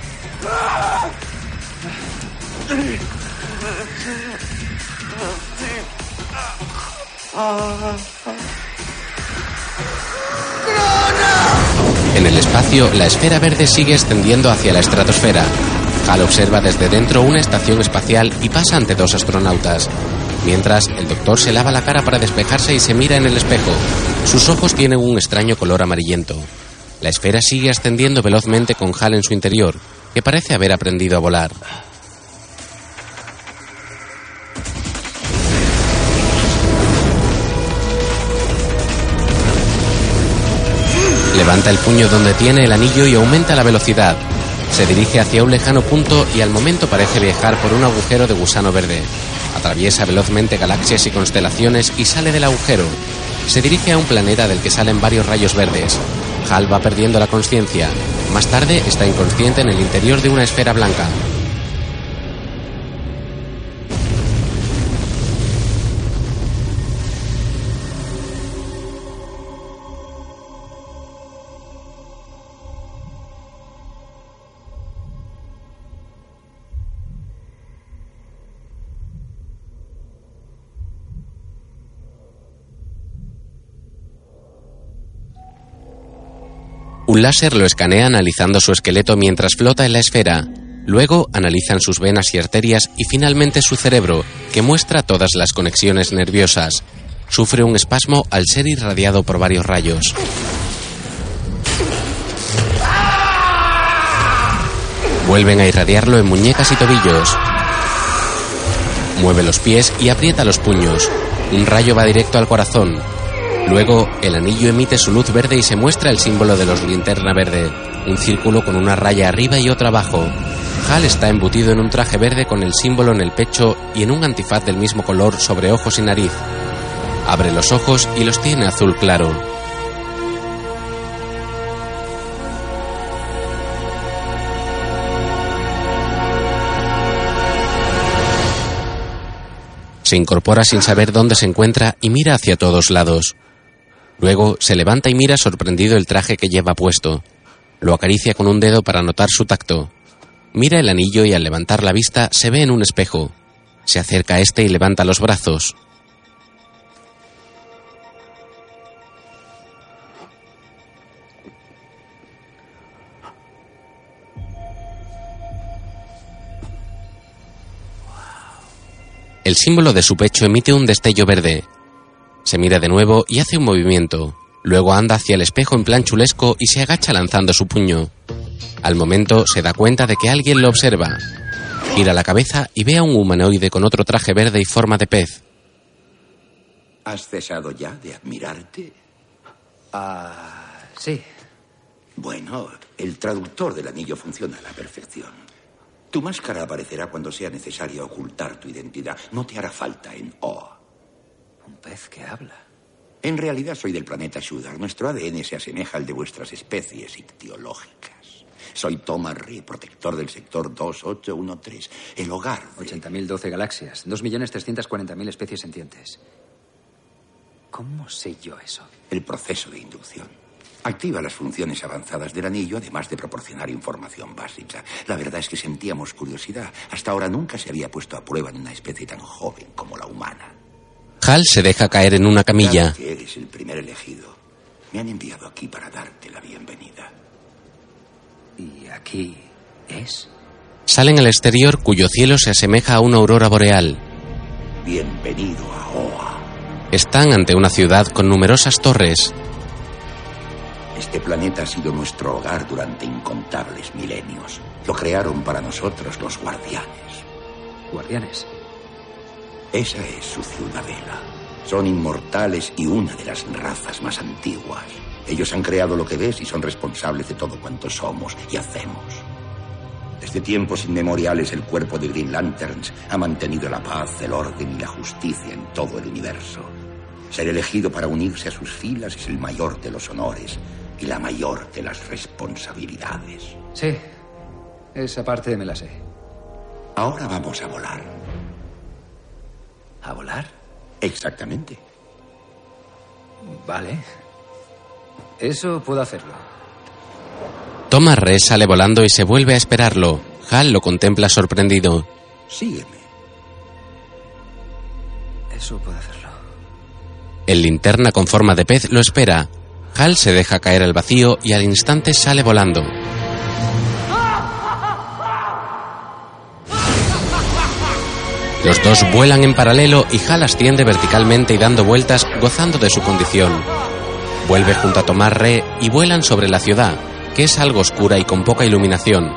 En el espacio, la esfera verde sigue extendiendo hacia la estratosfera. Hal observa desde dentro una estación espacial y pasa ante dos astronautas. Mientras, el doctor se lava la cara para despejarse y se mira en el espejo. Sus ojos tienen un extraño color amarillento. La esfera sigue ascendiendo velozmente con Hal en su interior, que parece haber aprendido a volar. Levanta el puño donde tiene el anillo y aumenta la velocidad. Se dirige hacia un lejano punto y al momento parece viajar por un agujero de gusano verde. Atraviesa velozmente galaxias y constelaciones y sale del agujero. Se dirige a un planeta del que salen varios rayos verdes. Hal va perdiendo la conciencia. Más tarde está inconsciente en el interior de una esfera blanca. Un láser lo escanea analizando su esqueleto mientras flota en la esfera. Luego analizan sus venas y arterias y finalmente su cerebro, que muestra todas las conexiones nerviosas. Sufre un espasmo al ser irradiado por varios rayos. Vuelven a irradiarlo en muñecas y tobillos. Mueve los pies y aprieta los puños. Un rayo va directo al corazón. Luego, el anillo emite su luz verde y se muestra el símbolo de los linterna verde, un círculo con una raya arriba y otra abajo. Hal está embutido en un traje verde con el símbolo en el pecho y en un antifaz del mismo color sobre ojos y nariz. Abre los ojos y los tiene azul claro. Se incorpora sin saber dónde se encuentra y mira hacia todos lados. Luego se levanta y mira sorprendido el traje que lleva puesto. Lo acaricia con un dedo para notar su tacto. Mira el anillo y al levantar la vista se ve en un espejo. Se acerca a este y levanta los brazos. El símbolo de su pecho emite un destello verde. Se mira de nuevo y hace un movimiento. Luego anda hacia el espejo en plan chulesco y se agacha lanzando su puño. Al momento se da cuenta de que alguien lo observa. Gira la cabeza y ve a un humanoide con otro traje verde y forma de pez. ¿Has cesado ya de admirarte? Ah, sí. Bueno, el traductor del anillo funciona a la perfección. Tu máscara aparecerá cuando sea necesario ocultar tu identidad. No te hará falta en O. Un pez que habla. En realidad soy del planeta Shudar. Nuestro ADN se asemeja al de vuestras especies ictiológicas. Soy Thomas Ree, protector del sector 2813, el hogar. de- 80.012 galaxias, 2.340.000 especies sentientes. ¿Cómo sé yo eso? El proceso de inducción. Activa las funciones avanzadas del anillo, además de proporcionar información básica. La verdad es que sentíamos curiosidad. Hasta ahora nunca se había puesto a prueba en una especie tan joven como la humana. Hal se deja caer en una camilla. Claro que eres el primer elegido. Me han enviado aquí para darte la bienvenida. ¿Y aquí es? Salen al exterior cuyo cielo se asemeja a una aurora boreal. Bienvenido a Oa. Están ante una ciudad con numerosas torres. Este planeta ha sido nuestro hogar durante incontables milenios. Lo crearon para nosotros los guardianes. ¿Guardianes? Esa es su ciudadela. Son inmortales y una de las razas más antiguas. Ellos han creado lo que ves y son responsables de todo cuanto somos y hacemos. Desde tiempos inmemoriales el cuerpo de Green Lanterns ha mantenido la paz, el orden y la justicia en todo el universo. Ser elegido para unirse a sus filas es el mayor de los honores y la mayor de las responsabilidades. Sí. Esa parte me la sé. Ahora vamos a volar. ¿A volar? Exactamente. Vale. Eso puedo hacerlo. Thomas Ree sale volando y se vuelve a esperarlo. Hal lo contempla sorprendido. Sígueme. Eso puedo hacerlo. El linterna con forma de pez lo espera. Hal se deja caer al vacío y al instante sale volando. Los dos vuelan en paralelo y Hal asciende verticalmente y dando vueltas, gozando de su condición. Vuelve junto a Tomás Re y vuelan sobre la ciudad, que es algo oscura y con poca iluminación.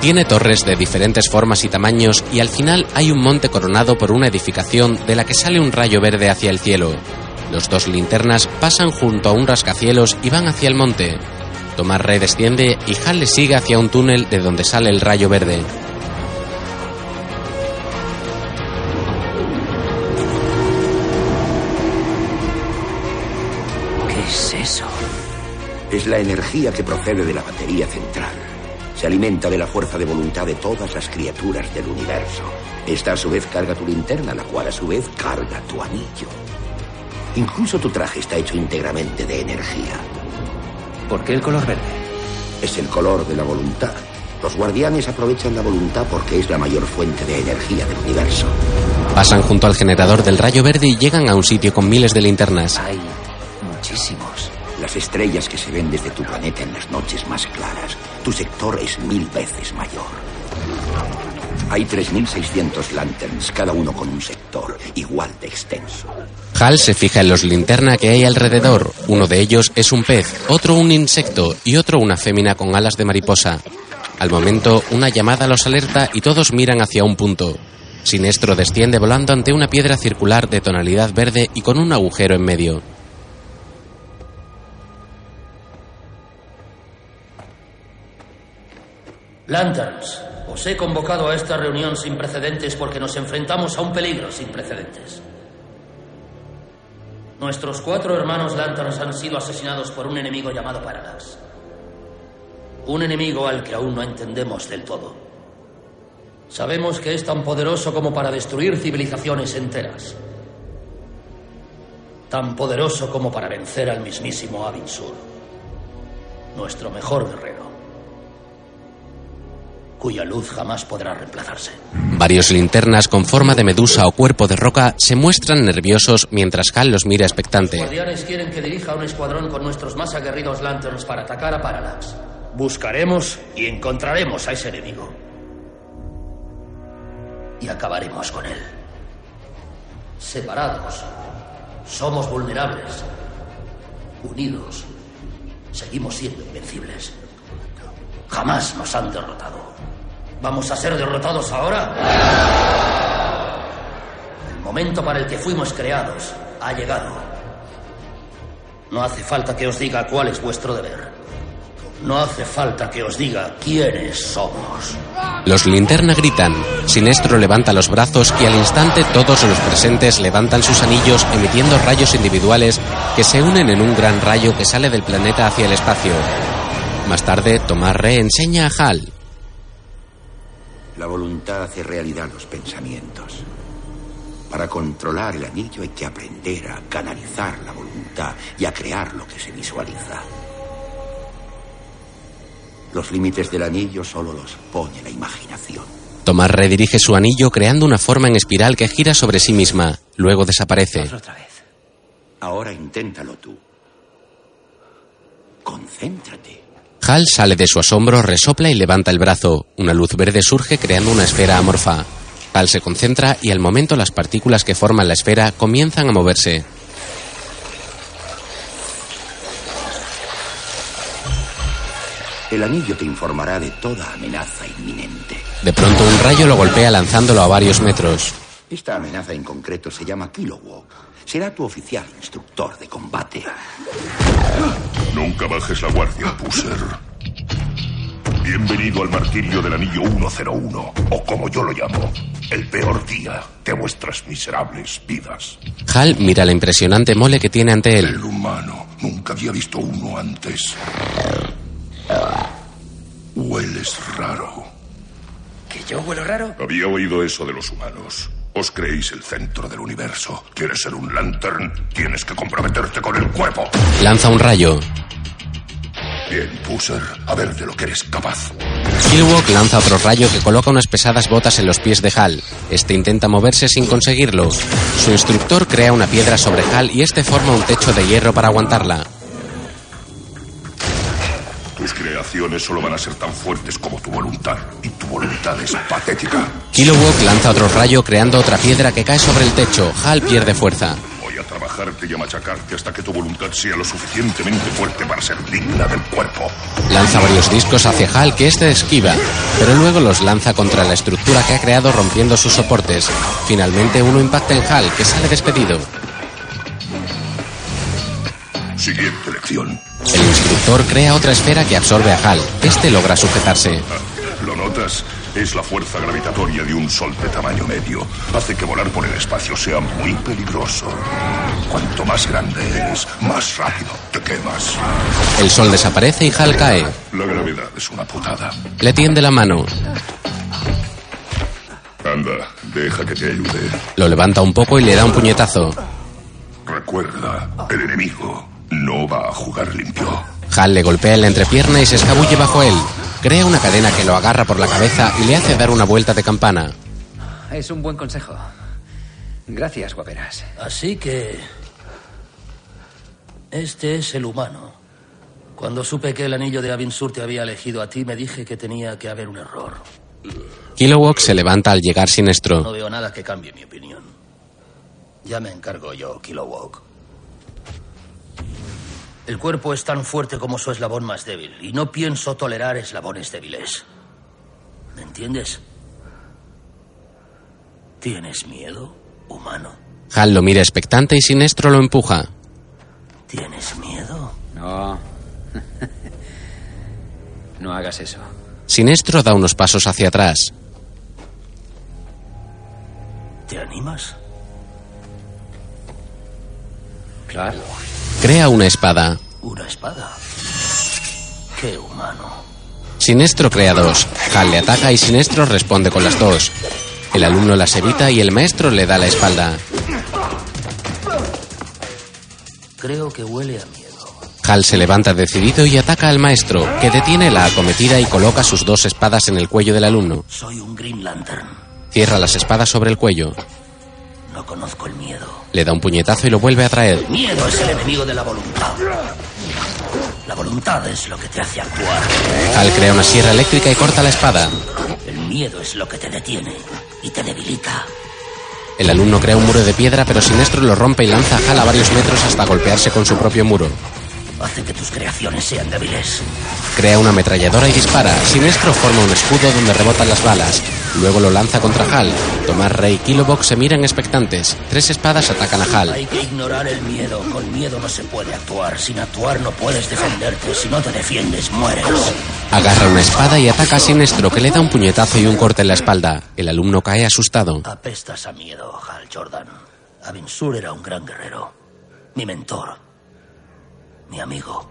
Tiene torres de diferentes formas y tamaños y al final hay un monte coronado por una edificación de la que sale un rayo verde hacia el cielo. Los dos linternas pasan junto a un rascacielos y van hacia el monte. Tomás Re desciende y Hal le sigue hacia un túnel de donde sale el rayo verde. Es la energía que procede de la batería central. Se alimenta de la fuerza de voluntad de todas las criaturas del universo. Esta a su vez carga tu linterna, la cual a su vez carga tu anillo. Incluso tu traje está hecho íntegramente de energía. ¿Por qué el color verde? Es el color de la voluntad. Los guardianes aprovechan la voluntad porque es la mayor fuente de energía del universo. Pasan junto al generador del rayo verde y llegan a un sitio con miles de linternas. Hay muchísimos. Las estrellas que se ven desde tu planeta en las noches más claras. Tu sector es mil veces mayor. Hay 3.600 lanterns, cada uno con un sector igual de extenso. Hal se fija en los linterna que hay alrededor. Uno de ellos es un pez, otro un insecto y otro una fémina con alas de mariposa. Al momento, una llamada los alerta y todos miran hacia un punto. Sinestro desciende volando ante una piedra circular de tonalidad verde y con un agujero en medio. Lanterns, os he convocado a esta reunión sin precedentes porque nos enfrentamos a un peligro sin precedentes. Nuestros cuatro hermanos Lanterns han sido asesinados por un enemigo llamado Parallax. Un enemigo al que aún no entendemos del todo. Sabemos que es tan poderoso como para destruir civilizaciones enteras. Tan poderoso como para vencer al mismísimo Sur. Nuestro mejor guerrero. Cuya luz jamás podrá reemplazarse. Varios linternas con forma de medusa o cuerpo de roca se muestran nerviosos mientras Hal los mira expectante. Guardianes quieren que dirija un escuadrón con nuestros más aguerridos Lanterns para atacar a Parallax. Buscaremos y encontraremos a ese enemigo. Y acabaremos con él. Separados, somos vulnerables. Unidos, seguimos siendo invencibles. Jamás nos han derrotado. ¿Vamos a ser derrotados ahora? El momento para el que fuimos creados ha llegado. No hace falta que os diga cuál es vuestro deber. No hace falta que os diga quiénes somos. Los linterna gritan. Sinestro levanta los brazos y al instante todos los presentes levantan sus anillos emitiendo rayos individuales que se unen en un gran rayo que sale del planeta hacia el espacio. Más tarde, Tomás Re enseña a Hal. La voluntad hace realidad los pensamientos. Para controlar el anillo hay que aprender a canalizar la voluntad y a crear lo que se visualiza. Los límites del anillo solo los pone la imaginación. Tomás redirige su anillo creando una forma en espiral que gira sobre sí misma. Luego desaparece. otra vez. Ahora inténtalo tú. Concéntrate. Hal sale de su asombro, resopla y levanta el brazo. Una luz verde surge creando una esfera amorfa. Hal se concentra y al momento las partículas que forman la esfera comienzan a moverse. El anillo te informará de toda amenaza inminente. De pronto un rayo lo golpea lanzándolo a varios metros. Esta amenaza en concreto se llama Kilowog. Será tu oficial instructor de combate. Nunca bajes la guardia, Pusser. Bienvenido al martirio del anillo 101, o como yo lo llamo, el peor día de vuestras miserables vidas. Hal mira la impresionante mole que tiene ante él. El humano. Nunca había visto uno antes. Hueles raro. ¿Que yo huelo raro? Había oído eso de los humanos. Os creéis el centro del universo. ¿Quieres ser un lantern? Tienes que comprometerte con el cuerpo. Lanza un rayo. Bien, Pusser, a ver de lo que eres capaz. Kilowog lanza otro rayo que coloca unas pesadas botas en los pies de Hal. Este intenta moverse sin conseguirlo. Su instructor crea una piedra sobre Hal y este forma un techo de hierro para aguantarla. Tus creaciones solo van a ser tan fuertes como tu voluntad. Y tu voluntad es patética. Kilowog lanza otro rayo creando otra piedra que cae sobre el techo. Hal pierde fuerza. Voy a trabajarte y a machacarte hasta que tu voluntad sea lo suficientemente fuerte para ser digna del cuerpo. Lanza varios discos hacia Hal que este esquiva, pero luego los lanza contra la estructura que ha creado rompiendo sus soportes. Finalmente uno impacta en Hal que sale despedido. Siguiente lección. El instructor crea otra esfera que absorbe a Hal. Este logra sujetarse. ¿Lo notas? Es la fuerza gravitatoria de un sol de tamaño medio. Hace que volar por el espacio sea muy peligroso. Cuanto más grande eres, más rápido te quemas. El sol desaparece y Hal cae. La gravedad es una putada. Le tiende la mano. Anda, deja que te ayude. Lo levanta un poco y le da un puñetazo. Recuerda, el enemigo no va a jugar limpio. Hal le golpea en la entrepierna y se escabulle bajo él. Crea una cadena que lo agarra por la cabeza y le hace dar una vuelta de campana. Es un buen consejo. Gracias, guaperas. Así que... Este es el humano. Cuando supe que el anillo de Abinsur te había elegido a ti, me dije que tenía que haber un error. Kilowog se levanta al llegar No siniestro. veo nada que cambie mi opinión. Ya me encargo yo, Kilowog. El cuerpo es tan fuerte como su eslabón más débil, y no pienso tolerar eslabones débiles. ¿Me entiendes? ¿Tienes miedo, humano? Hal lo mira expectante y Sinestro lo empuja. ¿Tienes miedo? No. [LAUGHS] no hagas eso. Sinestro da unos pasos hacia atrás. ¿Te animas? Claro. Crea una espada. ¿Una espada? ¡Qué humano! Sinestro crea dos. Hal le ataca y Sinestro responde con las dos. El alumno las evita y el maestro le da la espalda. Creo que huele a miedo. Hal se levanta decidido y ataca al maestro, que detiene la acometida y coloca sus dos espadas en el cuello del alumno. Soy un Green Lantern. Cierra las espadas sobre el cuello. No conozco el miedo. Le da un puñetazo y lo vuelve a traer. El miedo es el enemigo de la voluntad. La voluntad es lo que te hace actuar. Hal crea una sierra eléctrica y corta la espada. El miedo es lo que te detiene y te debilita. El alumno crea un muro de piedra, pero Sinestro lo rompe y lanza a Hal a varios metros hasta golpearse con su propio muro. Hace que tus creaciones sean débiles. Crea una ametralladora y dispara. Sinestro forma un escudo donde rebotan las balas. Luego lo lanza contra Hal. Tomás Rey y Kilowog se miran expectantes. Tres espadas atacan a Hal. Hay que ignorar el miedo. Con miedo no se puede actuar. Sin actuar no puedes defenderte. Si no te defiendes, mueres. Agarra una espada y ataca a Sinestro, que le da un puñetazo y un corte en la espalda. El alumno cae asustado. Apestas a miedo, Hal Jordan. Abinsur era un gran guerrero. Mi mentor. Mi amigo.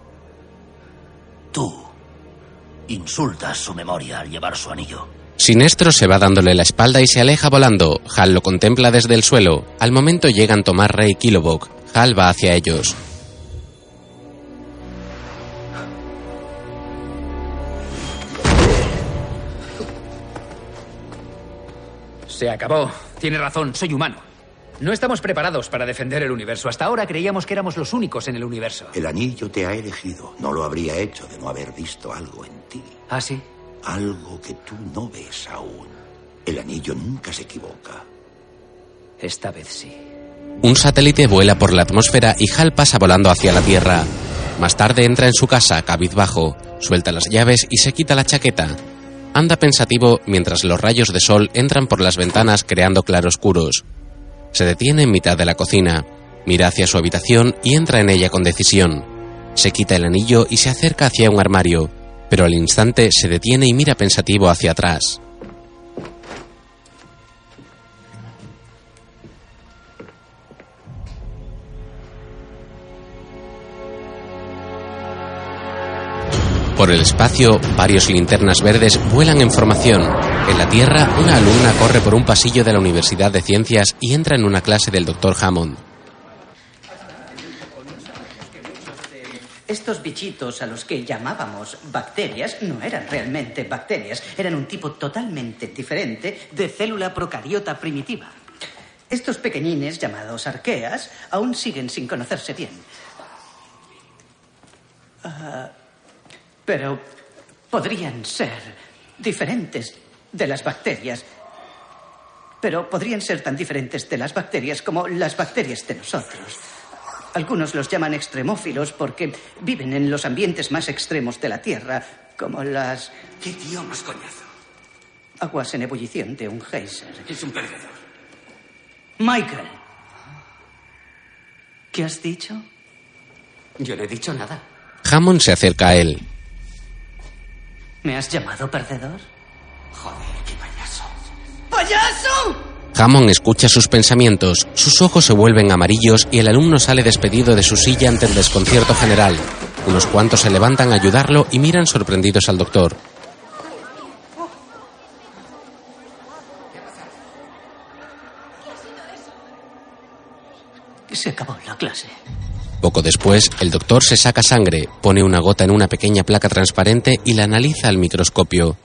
Tú insultas su memoria al llevar su anillo. Sinestro se va dándole la espalda y se aleja volando. Hal lo contempla desde el suelo. Al momento llegan Tomás Rey y Kilobok. Hal va hacia ellos. Se acabó. Tiene razón, soy humano. No estamos preparados para defender el universo. Hasta ahora creíamos que éramos los únicos en el universo. El anillo te ha elegido. No lo habría hecho de no haber visto algo en ti. ¿Ah, sí? Algo que tú no ves aún. El anillo nunca se equivoca. Esta vez sí. Un satélite vuela por la atmósfera y Hal pasa volando hacia la Tierra. Más tarde entra en su casa, cabizbajo, suelta las llaves y se quita la chaqueta. Anda pensativo mientras los rayos de sol entran por las ventanas creando claroscuros. Se detiene en mitad de la cocina, mira hacia su habitación y entra en ella con decisión. Se quita el anillo y se acerca hacia un armario, pero al instante se detiene y mira pensativo hacia atrás. Por el espacio, varios linternas verdes vuelan en formación. En la Tierra, una alumna corre por un pasillo de la Universidad de Ciencias y entra en una clase del Dr. Hammond. Estos bichitos a los que llamábamos bacterias no eran realmente bacterias, eran un tipo totalmente diferente de célula procariota primitiva. Estos pequeñines llamados arqueas aún siguen sin conocerse bien. Ah, pero podrían ser diferentes de las bacterias. Pero podrían ser tan diferentes de las bacterias como las bacterias de nosotros. Algunos los llaman extremófilos porque viven en los ambientes más extremos de la Tierra, como las ¿Qué tío más coñazo? aguas en ebullición de un geyser. Es un perdedor. Michael. ¿Qué has dicho? Yo no he dicho nada. Hammond se acerca a él. ¿Me has llamado perdedor? Joder, qué payaso. ¡Payaso! Hammond escucha sus pensamientos, sus ojos se vuelven amarillos y el alumno sale despedido de su silla ante el desconcierto general. Unos cuantos se levantan a ayudarlo y miran sorprendidos al doctor. Se acabó la clase. Poco después, el doctor se saca sangre, pone una gota en una pequeña placa transparente y la analiza al microscopio.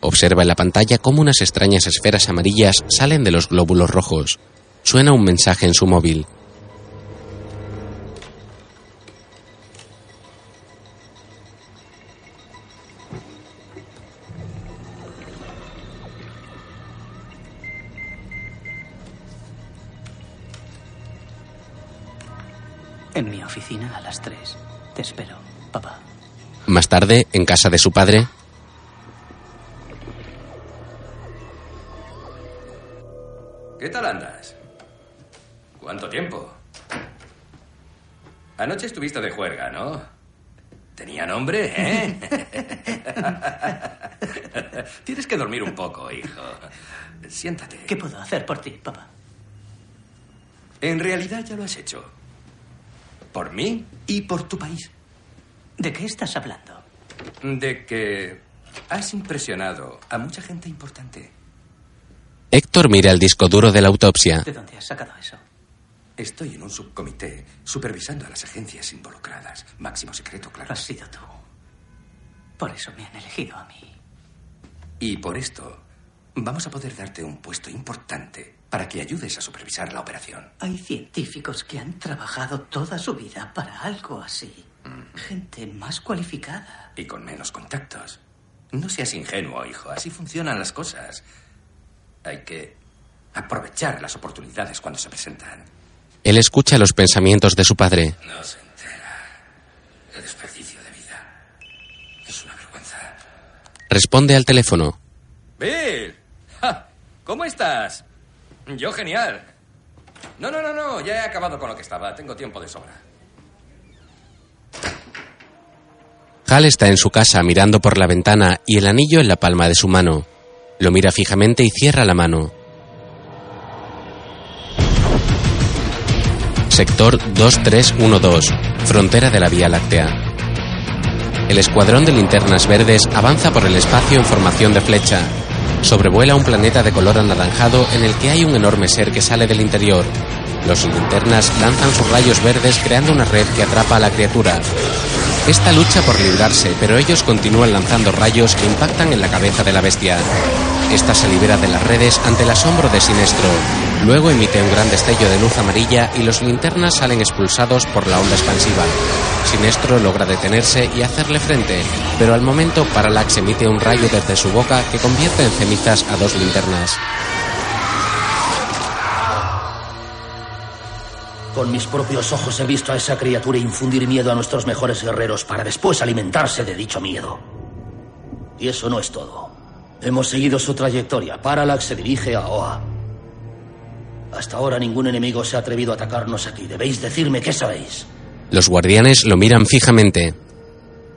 Observa en la pantalla cómo unas extrañas esferas amarillas salen de los glóbulos rojos. Suena un mensaje en su móvil. En mi oficina a las tres. Te espero, papá. Más tarde, en casa de su padre, ¿Qué tal andas? ¿Cuánto tiempo? Anoche estuviste de juerga, ¿no? Tenía nombre, ¿eh? [LAUGHS] Tienes que dormir un poco, hijo. Siéntate. ¿Qué puedo hacer por ti, papá? En realidad ya lo has hecho. Por mí y por tu país. ¿De qué estás hablando? De que has impresionado a mucha gente importante. Héctor mira el disco duro de la autopsia. ¿De dónde has sacado eso? Estoy en un subcomité supervisando a las agencias involucradas. Máximo secreto, claro. Has sido tú. Por eso me han elegido a mí. Y por esto vamos a poder darte un puesto importante para que ayudes a supervisar la operación. Hay científicos que han trabajado toda su vida para algo así. Gente más cualificada. Y con menos contactos. No seas ingenuo, hijo. Así funcionan las cosas. Hay que aprovechar las oportunidades cuando se presentan. Él escucha los pensamientos de su padre. No se entera. El desperdicio de vida. Es una vergüenza. Responde al teléfono. Bill. Ja, ¿Cómo estás? Yo genial. No, no, no, no. Ya he acabado con lo que estaba. Tengo tiempo de sobra. Hal está en su casa mirando por la ventana y el anillo en la palma de su mano. Lo mira fijamente y cierra la mano. Sector 2312, frontera de la Vía Láctea. El escuadrón de linternas verdes avanza por el espacio en formación de flecha. Sobrevuela un planeta de color anaranjado en el que hay un enorme ser que sale del interior. Los linternas lanzan sus rayos verdes creando una red que atrapa a la criatura. Esta lucha por librarse, pero ellos continúan lanzando rayos que impactan en la cabeza de la bestia. Esta se libera de las redes ante el asombro de Sinestro. Luego emite un gran destello de luz amarilla y los linternas salen expulsados por la onda expansiva. Sinestro logra detenerse y hacerle frente, pero al momento Parallax emite un rayo desde su boca que convierte en cenizas a dos linternas. Con mis propios ojos he visto a esa criatura infundir miedo a nuestros mejores guerreros para después alimentarse de dicho miedo. Y eso no es todo. Hemos seguido su trayectoria. Parallax se dirige a Oa. Hasta ahora ningún enemigo se ha atrevido a atacarnos aquí. Debéis decirme qué sabéis. Los guardianes lo miran fijamente.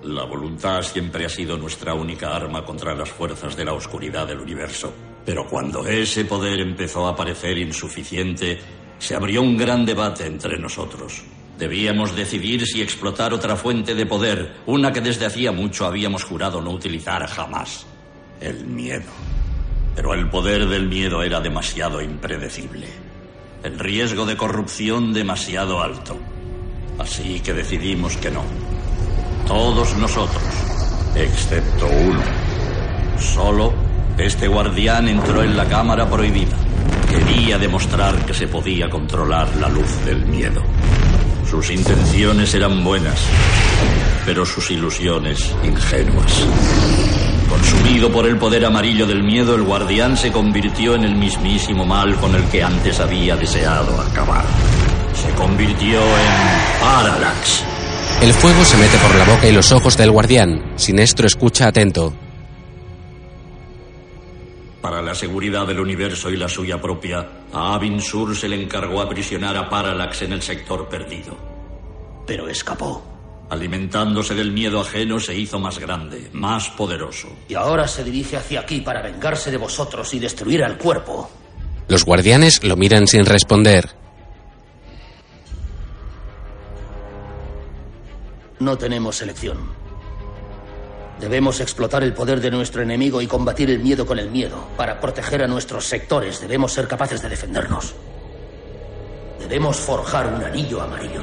La voluntad siempre ha sido nuestra única arma contra las fuerzas de la oscuridad del universo. Pero cuando ese poder empezó a parecer insuficiente, se abrió un gran debate entre nosotros. Debíamos decidir si explotar otra fuente de poder, una que desde hacía mucho habíamos jurado no utilizar jamás. El miedo. Pero el poder del miedo era demasiado impredecible. El riesgo de corrupción demasiado alto. Así que decidimos que no. Todos nosotros, excepto uno. Solo este guardián entró en la cámara prohibida. Quería demostrar que se podía controlar la luz del miedo. Sus intenciones eran buenas, pero sus ilusiones ingenuas. Consumido por el poder amarillo del miedo, el guardián se convirtió en el mismísimo mal con el que antes había deseado acabar. Se convirtió en Parallax. El fuego se mete por la boca y los ojos del guardián. Sinestro escucha atento. Para la seguridad del universo y la suya propia, a Avin Sur se le encargó aprisionar a Parallax en el sector perdido. Pero escapó. Alimentándose del miedo ajeno se hizo más grande, más poderoso. Y ahora se dirige hacia aquí para vengarse de vosotros y destruir al cuerpo. Los guardianes lo miran sin responder. No tenemos elección. Debemos explotar el poder de nuestro enemigo y combatir el miedo con el miedo. Para proteger a nuestros sectores debemos ser capaces de defendernos. Debemos forjar un anillo amarillo.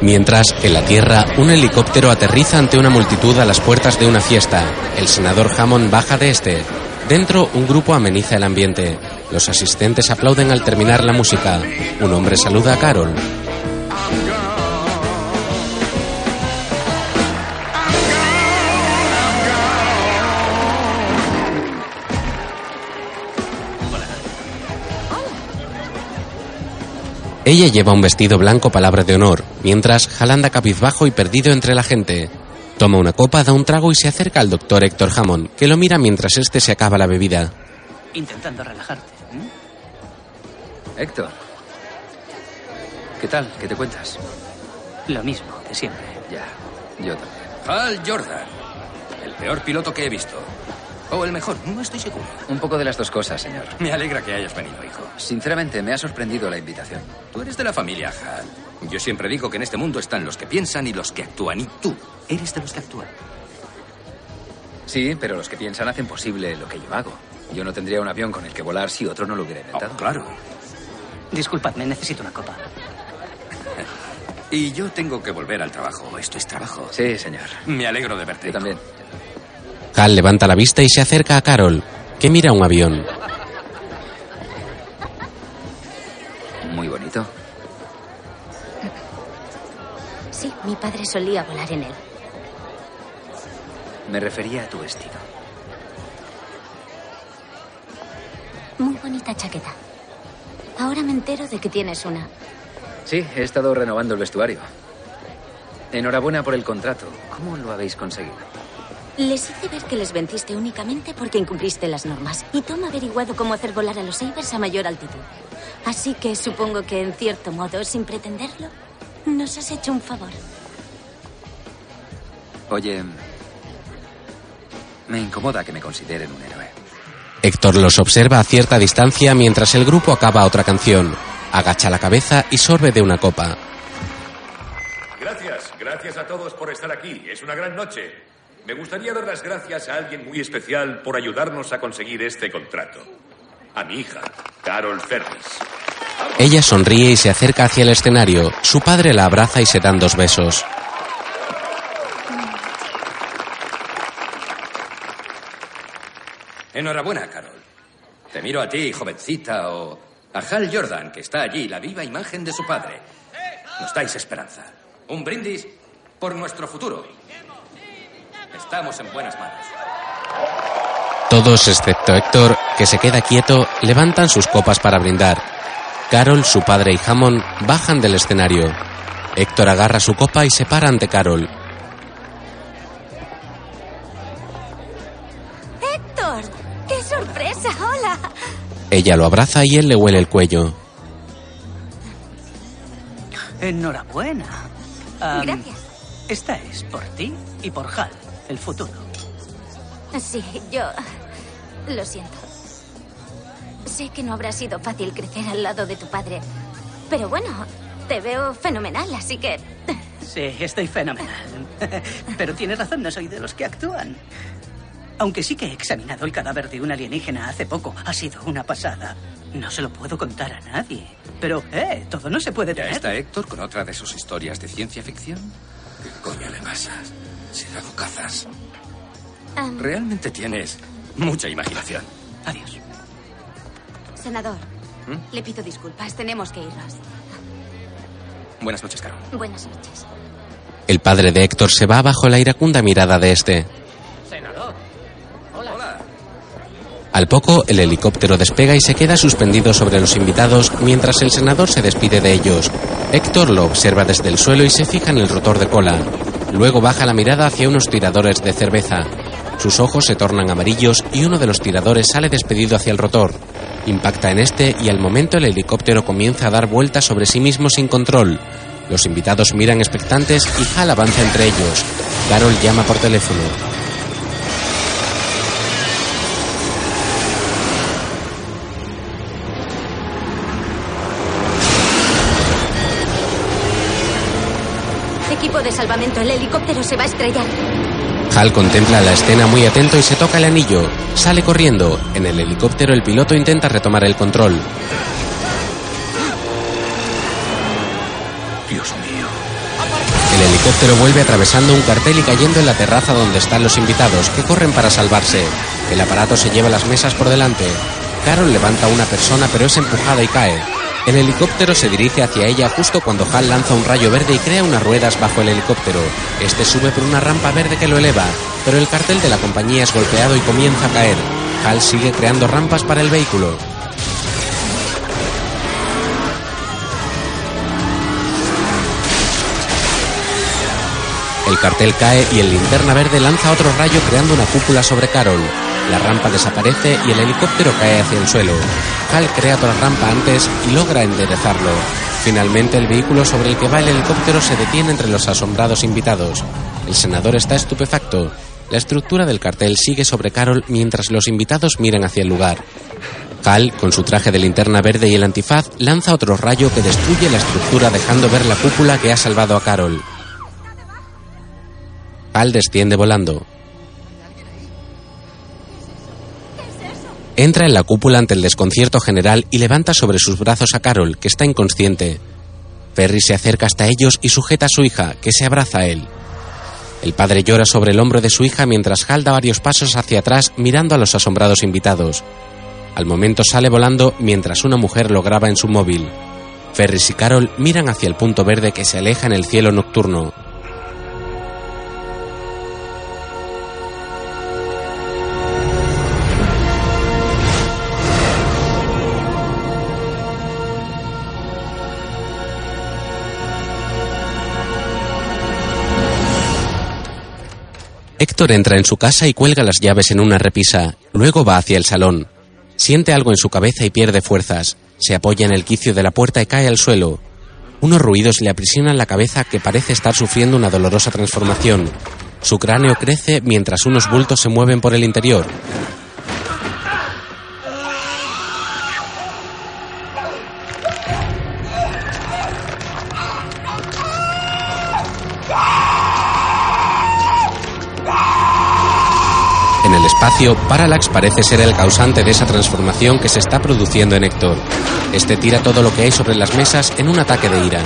Mientras, en la Tierra, un helicóptero aterriza ante una multitud a las puertas de una fiesta. El senador Hammond baja de este. Dentro, un grupo ameniza el ambiente. Los asistentes aplauden al terminar la música. Un hombre saluda a Carol. Ella lleva un vestido blanco palabra de honor, mientras Hal anda cabizbajo y perdido entre la gente. Toma una copa, da un trago y se acerca al doctor Héctor Hammond, que lo mira mientras este se acaba la bebida. Intentando relajarte. Héctor. ¿Qué tal? ¿Qué te cuentas? Lo mismo de siempre. Ya, yo también. Hal Jordan. El peor piloto que he visto. O el mejor, no estoy seguro. Un poco de las dos cosas, señor. Me alegra que hayas venido, hijo. Sinceramente, me ha sorprendido la invitación. Tú eres de la familia Hal. Yo siempre digo que en este mundo están los que piensan y los que actúan. Y tú eres de los que actúan. Sí, pero los que piensan hacen posible lo que yo hago. Yo no tendría un avión con el que volar si otro no lo hubiera inventado. Oh, claro. Disculpadme, necesito una copa. [LAUGHS] Y yo tengo que volver al trabajo. Esto es trabajo. Sí, señor. Me alegro de verte. Yo también. Hal levanta la vista y se acerca a Carol, que mira un avión. Muy bonito. Sí, mi padre solía volar en él. Me refería a tu vestido. Muy bonita chaqueta. Ahora me entero de que tienes una. Sí, he estado renovando el vestuario. Enhorabuena por el contrato. ¿Cómo lo habéis conseguido? Les hice ver que les venciste únicamente porque incumpliste las normas. Y Tom ha averiguado cómo hacer volar a los Sabers a mayor altitud. Así que supongo que, en cierto modo, sin pretenderlo, nos has hecho un favor. Oye, me incomoda que me consideren un héroe. Héctor los observa a cierta distancia mientras el grupo acaba otra canción. Agacha la cabeza y sorbe de una copa. Gracias, gracias a todos por estar aquí. Es una gran noche. Me gustaría dar las gracias a alguien muy especial por ayudarnos a conseguir este contrato. A mi hija, Carol Ferris. Ella sonríe y se acerca hacia el escenario. Su padre la abraza y se dan dos besos. Enhorabuena, Carol. Te miro a ti, jovencita, o a Hal Jordan, que está allí, la viva imagen de su padre. Nos dais esperanza. Un brindis por nuestro futuro. Estamos en buenas manos. Todos, excepto Héctor, que se queda quieto, levantan sus copas para brindar. Carol, su padre y Hammond bajan del escenario. Héctor agarra su copa y se para ante Carol. ¡Héctor! ¡Qué sorpresa! ¡Hola! Ella lo abraza y él le huele el cuello. Enhorabuena. Gracias. Esta es por ti y por Hal, el futuro. Sí, yo... Lo siento. Sé que no habrá sido fácil crecer al lado de tu padre. Pero bueno, te veo fenomenal, así que... Sí, estoy fenomenal. [LAUGHS] Pero tienes razón, no soy de los que actúan. Aunque sí que he examinado el cadáver de un alienígena hace poco. Ha sido una pasada. No se lo puedo contar a nadie. Pero, eh, todo no se puede ¿Ya tener. está Héctor con otra de sus historias de ciencia ficción? ¿Qué coño le pasa? Cazas. Am, Realmente tienes mucha imaginación. Adiós. Senador, ¿Mm? le pido disculpas. Tenemos que irnos. Buenas noches, Carol. Buenas noches. El padre de Héctor se va bajo la iracunda mirada de este. Senador. Hola. Al poco, el helicóptero despega y se queda suspendido sobre los invitados mientras el senador se despide de ellos. Héctor lo observa desde el suelo y se fija en el rotor de cola. Luego baja la mirada hacia unos tiradores de cerveza. Sus ojos se tornan amarillos y uno de los tiradores sale despedido hacia el rotor. Impacta en este y al momento el helicóptero comienza a dar vueltas sobre sí mismo sin control. Los invitados miran expectantes y Hal avanza entre ellos. Carol llama por teléfono. Salvamento, el helicóptero se va a estrellar. Hal contempla la escena muy atento y se toca el anillo. Sale corriendo. En el helicóptero el piloto intenta retomar el control. Dios mío. El helicóptero vuelve atravesando un cartel y cayendo en la terraza donde están los invitados, que corren para salvarse. El aparato se lleva las mesas por delante. Carol levanta a una persona pero es empujada y cae. El helicóptero se dirige hacia ella justo cuando Hal lanza un rayo verde y crea unas ruedas bajo el helicóptero. Este sube por una rampa verde que lo eleva, pero el cartel de la compañía es golpeado y comienza a caer. Hal sigue creando rampas para el vehículo. El cartel cae y el linterna verde lanza otro rayo creando una cúpula sobre Carol. La rampa desaparece y el helicóptero cae hacia el suelo. Hal crea otra rampa antes y logra enderezarlo. Finalmente el vehículo sobre el que va el helicóptero se detiene entre los asombrados invitados. El senador está estupefacto. La estructura del cartel sigue sobre Carol mientras los invitados miran hacia el lugar. Hal, con su traje de linterna verde y el antifaz, lanza otro rayo que destruye la estructura dejando ver la cúpula que ha salvado a Carol. Hal desciende volando. Entra en la cúpula ante el desconcierto general y levanta sobre sus brazos a Carol, que está inconsciente. Ferry se acerca hasta ellos y sujeta a su hija, que se abraza a él. El padre llora sobre el hombro de su hija mientras Hal da varios pasos hacia atrás mirando a los asombrados invitados. Al momento sale volando mientras una mujer lo graba en su móvil. Ferris y Carol miran hacia el punto verde que se aleja en el cielo nocturno. Héctor entra en su casa y cuelga las llaves en una repisa. Luego va hacia el salón. Siente algo en su cabeza y pierde fuerzas. Se apoya en el quicio de la puerta y cae al suelo. Unos ruidos le aprisionan la cabeza que parece estar sufriendo una dolorosa transformación. Su cráneo crece mientras unos bultos se mueven por el interior. Espacio, Parallax parece ser el causante de esa transformación que se está produciendo en Héctor. Este tira todo lo que hay sobre las mesas en un ataque de ira.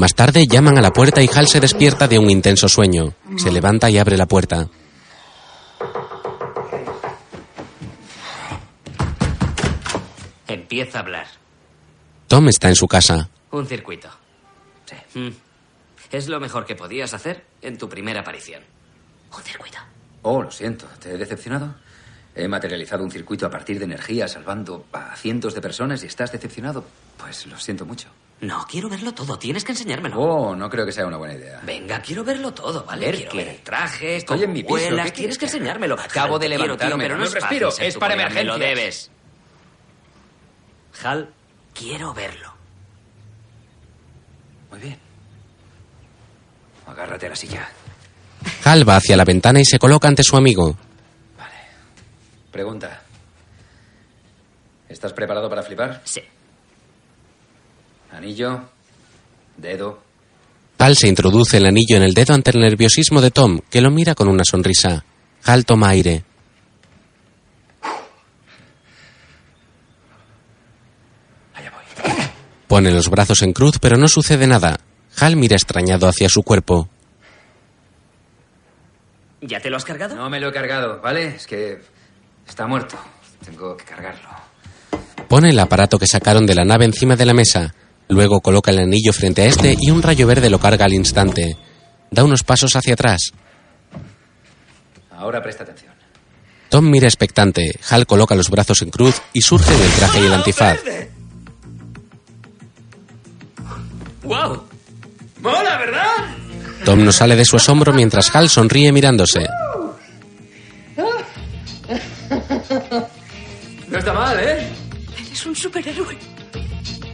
Más tarde llaman a la puerta y Hal se despierta de un intenso sueño. Se levanta y abre la puerta. Empieza a hablar. Tom está en su casa. Un circuito. Sí. Mm. Es lo mejor que podías hacer en tu primera aparición. Un circuito. Oh, lo siento. ¿Te he decepcionado? He materializado un circuito a partir de energía salvando a cientos de personas y estás decepcionado. Pues lo siento mucho. No, quiero verlo todo. Tienes que enseñármelo. Oh, no creo que sea una buena idea. Venga, quiero verlo todo, ¿vale? Ver quiero qué. ver el traje, Estoy en mi piso, vuelas. ¿qué Tienes quieres que enseñármelo. Acabo Hal, de te quiero, tío, levantarme, pero no no es respiro, fácil es para Me lo debes. Hal, quiero verlo. Muy bien. Agárrate a la silla. Hal va hacia la ventana y se coloca ante su amigo. Pregunta. ¿Estás preparado para flipar? Sí. Anillo. Dedo. Hal se introduce el anillo en el dedo ante el nerviosismo de Tom, que lo mira con una sonrisa. Hal toma aire. Pone los brazos en cruz, pero no sucede nada. Hal mira extrañado hacia su cuerpo. ¿Ya te lo has cargado? No me lo he cargado, ¿vale? Es que está muerto. Tengo que cargarlo. Pone el aparato que sacaron de la nave encima de la mesa. Luego coloca el anillo frente a este y un rayo verde lo carga al instante. Da unos pasos hacia atrás. Ahora presta atención. Tom mira expectante. Hal coloca los brazos en cruz y surge el traje y el antifaz. ¡Wow! ¡Mola, verdad! Tom no sale de su asombro mientras Hal sonríe mirándose. No está mal, ¿eh? Eres un superhéroe.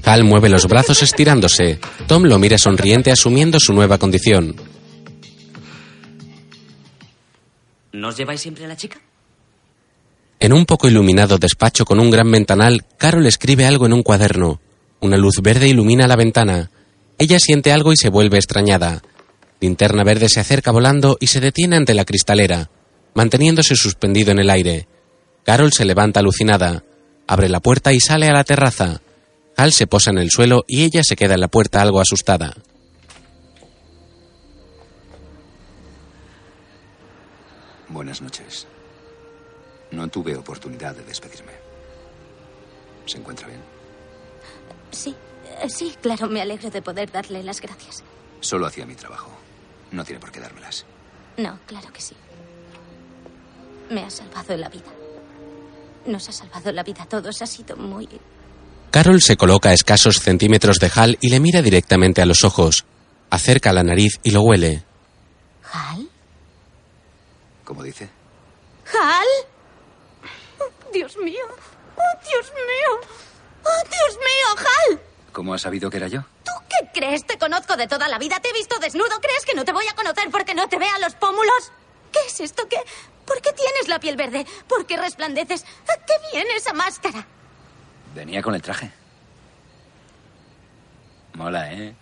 Hal mueve los brazos estirándose. Tom lo mira sonriente asumiendo su nueva condición. ¿Nos lleváis siempre a la chica? En un poco iluminado despacho con un gran ventanal, Carol escribe algo en un cuaderno. Una luz verde ilumina la ventana. Ella siente algo y se vuelve extrañada. Linterna verde se acerca volando y se detiene ante la cristalera, manteniéndose suspendido en el aire. Carol se levanta alucinada, abre la puerta y sale a la terraza. Hal se posa en el suelo y ella se queda en la puerta algo asustada. Buenas noches. No tuve oportunidad de despedirme. ¿Se encuentra bien? Sí, eh, sí, claro, me alegro de poder darle las gracias. Solo hacía mi trabajo. No tiene por qué dármelas. No, claro que sí. Me ha salvado la vida. Nos ha salvado la vida a todos. Ha sido muy... Carol se coloca a escasos centímetros de Hal y le mira directamente a los ojos. Acerca la nariz y lo huele. ¿Hal? ¿Cómo dice? ¿Hal? Oh, Dios mío. Oh, Dios mío. Oh, Dios mío, Hal. ¿Cómo has sabido que era yo? ¿Tú qué crees? Te conozco de toda la vida. Te he visto desnudo. ¿Crees que no te voy a conocer porque no te vea los pómulos? ¿Qué es esto? ¿Qué? ¿Por qué tienes la piel verde? ¿Por qué resplandeces? ¿A qué viene esa máscara? Venía con el traje. Mola, ¿eh?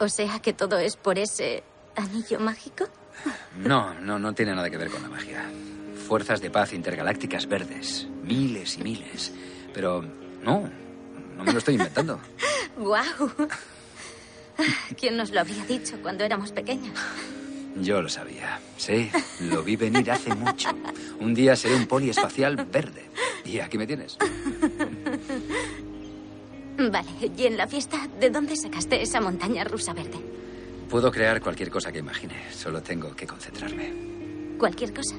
O sea que todo es por ese anillo mágico. No, no, no tiene nada que ver con la magia. Fuerzas de paz intergalácticas verdes. Miles y miles. Pero no, no me lo estoy inventando. [LAUGHS] ¡Guau! ¿Quién nos lo habría dicho cuando éramos pequeños? Yo lo sabía. Sí, lo vi venir hace mucho. Un día seré un poliespacial verde. Y aquí me tienes. Vale, y en la fiesta, ¿de dónde sacaste esa montaña rusa verde? Puedo crear cualquier cosa que imagine. Solo tengo que concentrarme. ¿Cualquier cosa?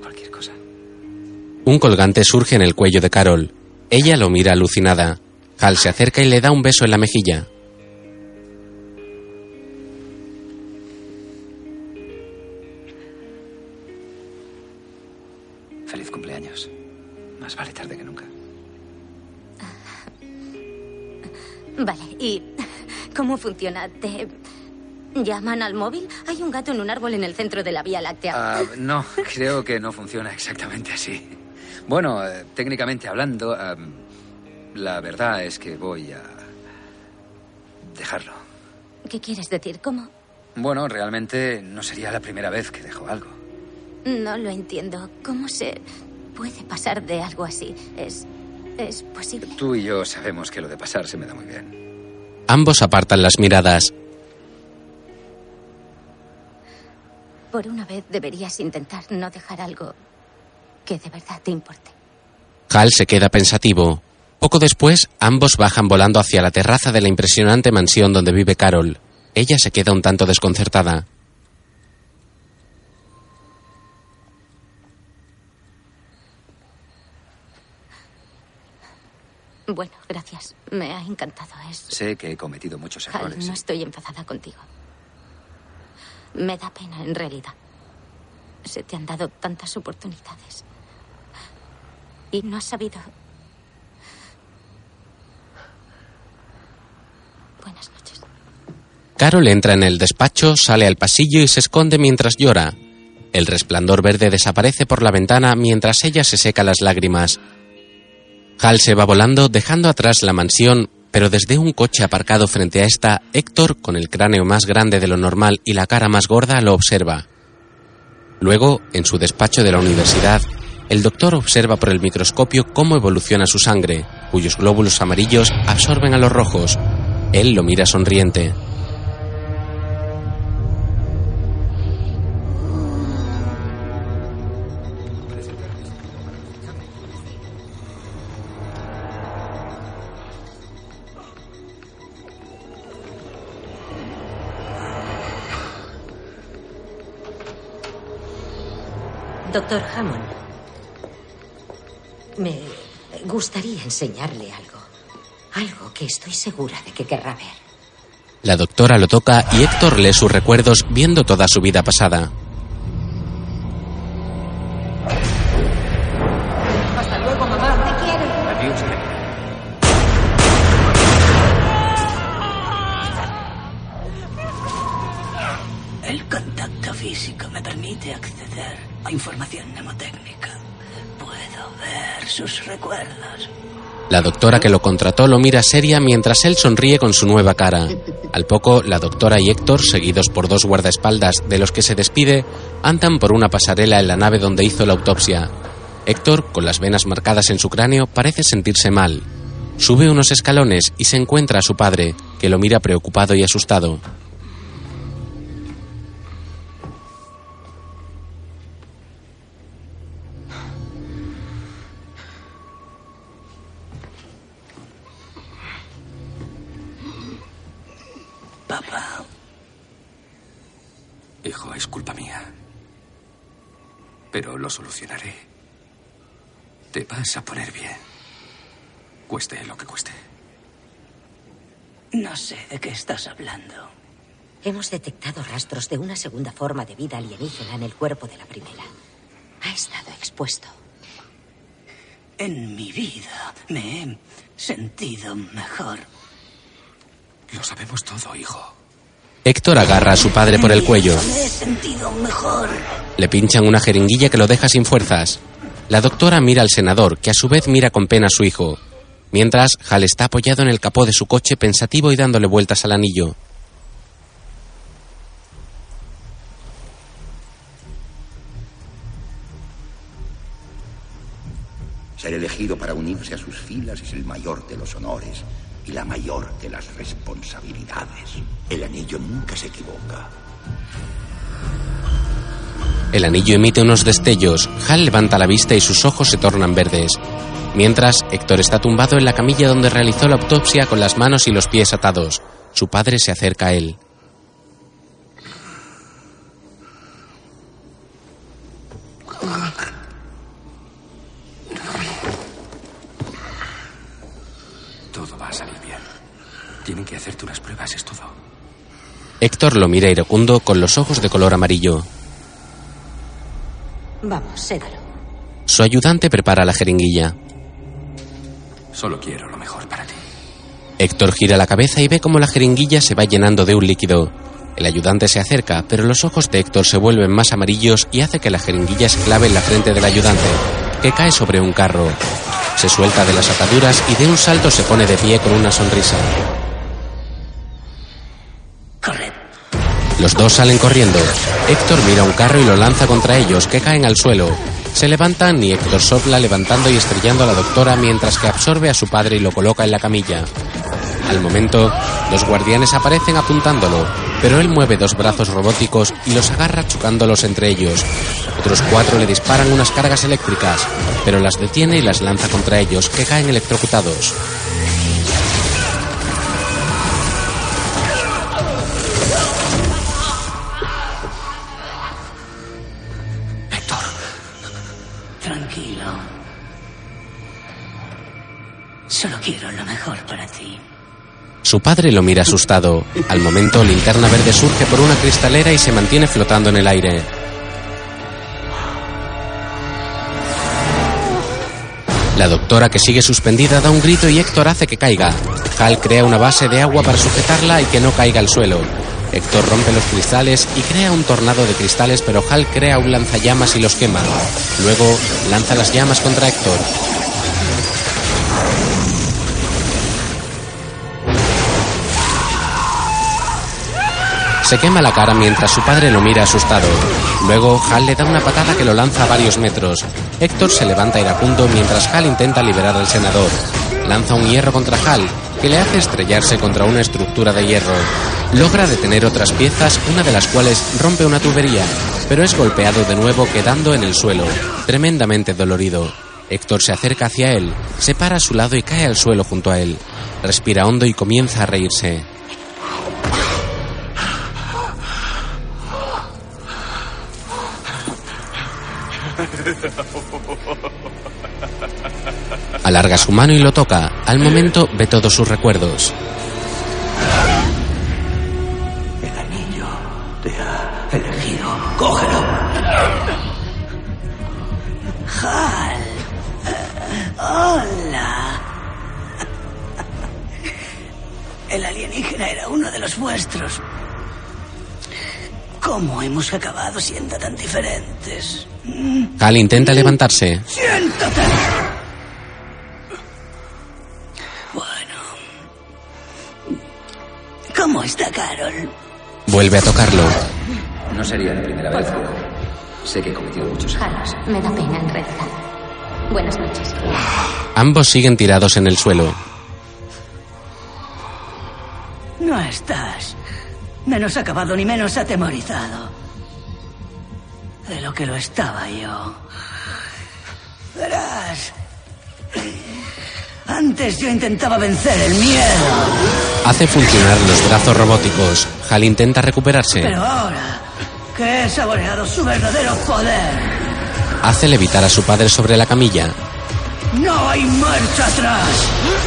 Cualquier cosa. Un colgante surge en el cuello de Carol. Ella lo mira alucinada. Hal se acerca y le da un beso en la mejilla. ¿Y cómo funciona? ¿Te llaman al móvil? Hay un gato en un árbol en el centro de la Vía Láctea. Ah, no, creo que no funciona exactamente así. Bueno, eh, técnicamente hablando, ah, la verdad es que voy a dejarlo. ¿Qué quieres decir? ¿Cómo? Bueno, realmente no sería la primera vez que dejo algo. No lo entiendo. ¿Cómo se puede pasar de algo así? ¿Es, es posible? Tú y yo sabemos que lo de pasar se me da muy bien. Ambos apartan las miradas. Por una vez deberías intentar no dejar algo que de verdad te importe. Hal se queda pensativo. Poco después, ambos bajan volando hacia la terraza de la impresionante mansión donde vive Carol. Ella se queda un tanto desconcertada. Bueno, gracias. Me ha encantado. Es... Sé que he cometido muchos Hal, errores. no estoy enfadada contigo. Me da pena, en realidad. Se te han dado tantas oportunidades. Y no has sabido. Buenas noches. Carol entra en el despacho, sale al pasillo y se esconde mientras llora. El resplandor verde desaparece por la ventana mientras ella se seca las lágrimas. Hal se va volando dejando atrás la mansión, pero desde un coche aparcado frente a esta, Héctor, con el cráneo más grande de lo normal y la cara más gorda, lo observa. Luego, en su despacho de la universidad, el doctor observa por el microscopio cómo evoluciona su sangre, cuyos glóbulos amarillos absorben a los rojos. Él lo mira sonriente. Doctor Hammond, me gustaría enseñarle algo. Algo que estoy segura de que querrá ver. La doctora lo toca y Héctor lee sus recuerdos viendo toda su vida pasada. Información mnemotécnica. Puedo ver sus recuerdos. La doctora que lo contrató lo mira seria mientras él sonríe con su nueva cara. Al poco, la doctora y Héctor, seguidos por dos guardaespaldas de los que se despide, andan por una pasarela en la nave donde hizo la autopsia. Héctor, con las venas marcadas en su cráneo, parece sentirse mal. Sube unos escalones y se encuentra a su padre, que lo mira preocupado y asustado. Hijo, es culpa mía. Pero lo solucionaré. Te vas a poner bien. Cueste lo que cueste. no sé de qué estás hablando. Hemos detectado rastros de una segunda forma de vida alienígena en el cuerpo de la primera. Ha estado expuesto. En mi vida me he sentido mejor. Lo sabemos todo, hijo. Héctor agarra a su padre por el cuello. Me he sentido mejor. Le pinchan una jeringuilla que lo deja sin fuerzas. La doctora mira al senador, que a su vez mira con pena a su hijo. Mientras, Hal está apoyado en el capó de su coche pensativo y dándole vueltas al anillo. Ser elegido para unirse a sus filas es el mayor de los honores y la mayor de las responsabilidades. El anillo nunca se equivoca. El anillo emite unos destellos. Hal levanta la vista y sus ojos se tornan verdes. Mientras, Héctor está tumbado en la camilla donde realizó la autopsia con las manos y los pies atados. Su padre se acerca a él. Todo va a salir bien. Tienen que hacerte unas pruebas, es todo. Héctor lo mira iracundo con los ojos de color amarillo. Vamos, sédalo. Su ayudante prepara la jeringuilla. Solo quiero lo mejor para ti. Héctor gira la cabeza y ve cómo la jeringuilla se va llenando de un líquido. El ayudante se acerca, pero los ojos de Héctor se vuelven más amarillos y hace que la jeringuilla se clave en la frente del ayudante, que cae sobre un carro. Se suelta de las ataduras y de un salto se pone de pie con una sonrisa. Los dos salen corriendo. Héctor mira un carro y lo lanza contra ellos, que caen al suelo. Se levantan y Héctor sopla levantando y estrellando a la doctora mientras que absorbe a su padre y lo coloca en la camilla. Al momento, los guardianes aparecen apuntándolo, pero él mueve dos brazos robóticos y los agarra chocándolos entre ellos. Otros cuatro le disparan unas cargas eléctricas, pero las detiene y las lanza contra ellos, que caen electrocutados. Solo quiero lo mejor para ti. Su padre lo mira asustado. Al momento, linterna verde surge por una cristalera y se mantiene flotando en el aire. La doctora que sigue suspendida da un grito y Héctor hace que caiga. Hal crea una base de agua para sujetarla y que no caiga al suelo. Héctor rompe los cristales y crea un tornado de cristales, pero Hal crea un lanzallamas y los quema. Luego lanza las llamas contra Héctor. Se quema la cara mientras su padre lo mira asustado. Luego, Hal le da una patada que lo lanza a varios metros. Héctor se levanta iracundo mientras Hal intenta liberar al senador. Lanza un hierro contra Hal, que le hace estrellarse contra una estructura de hierro. Logra detener otras piezas, una de las cuales rompe una tubería, pero es golpeado de nuevo quedando en el suelo, tremendamente dolorido. Héctor se acerca hacia él, se para a su lado y cae al suelo junto a él. Respira hondo y comienza a reírse. [LAUGHS] Alarga su mano y lo toca. Al momento ve todos sus recuerdos. El anillo te ha elegido. ¡Cógelo! Hal. Hola. El alienígena era uno de los vuestros. ¿Cómo hemos acabado siendo tan diferentes? Hal intenta levantarse. ¡Siéntate! Bueno. ¿Cómo está Carol? Vuelve a tocarlo. No sería la primera vez, pero sé que he cometido muchos errores. Me da pena en realidad. Buenas noches. Ambos siguen tirados en el suelo. No estás menos acabado ni menos atemorizado de lo que lo estaba yo. Verás. Antes yo intentaba vencer el miedo, Hace funcionar los brazos robóticos. Hal intenta recuperarse. pero ahora que he saboreado su verdadero poder, Hace levitar a su padre sobre la camilla. no hay marcha atrás.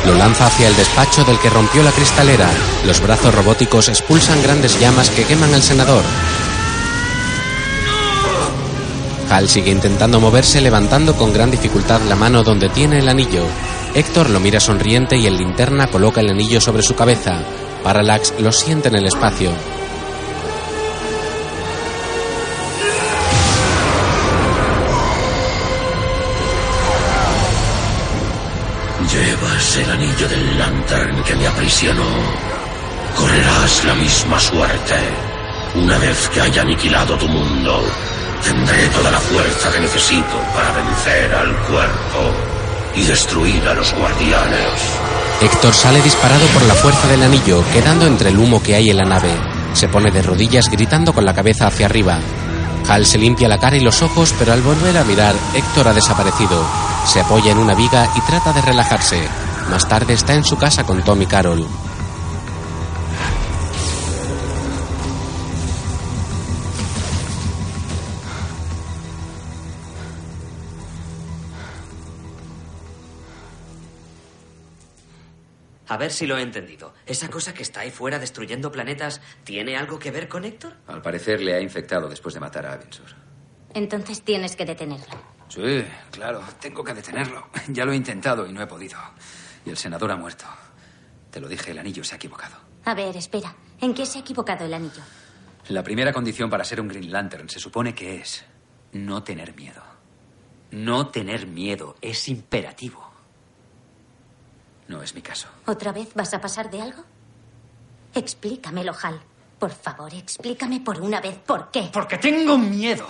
Lo lanza hacia el despacho del que rompió la cristalera. Los brazos robóticos expulsan grandes llamas que queman al senador. Hal sigue intentando moverse levantando con gran dificultad la mano donde tiene el anillo. Héctor lo mira sonriente y el linterna coloca el anillo sobre su cabeza. Parallax lo siente en el espacio. Llevas el anillo del Lantern que me aprisionó. Correrás la misma suerte. Una vez que haya aniquilado tu mundo, tendré toda la fuerza que necesito para vencer al cuerpo y destruir a los guardianes. Héctor sale disparado por la fuerza del anillo, quedando entre el humo que hay en la nave. Se pone de rodillas gritando con la cabeza hacia arriba. Hal se limpia la cara y los ojos, pero al volver a mirar, Héctor ha desaparecido. Se apoya en una viga y trata de relajarse. Más tarde está en su casa con Tom y Carol. A ver si lo he entendido. ¿Esa cosa que está ahí fuera destruyendo planetas tiene algo que ver con Héctor? Al parecer le ha infectado después de matar a Avinsur. Entonces tienes que detenerlo. Sí, claro, tengo que detenerlo. [LAUGHS] Ya lo he intentado y no he podido. Y el senador ha muerto. Te lo dije, el anillo se ha equivocado. A ver, espera. ¿En qué se ha equivocado el anillo? La primera condición para ser un Green Lantern se supone que es no tener miedo. No tener miedo es imperativo. No es mi caso. ¿Otra vez vas a pasar de algo? Explícamelo, Hal. Por favor, explícame por una vez por qué. Porque tengo miedo.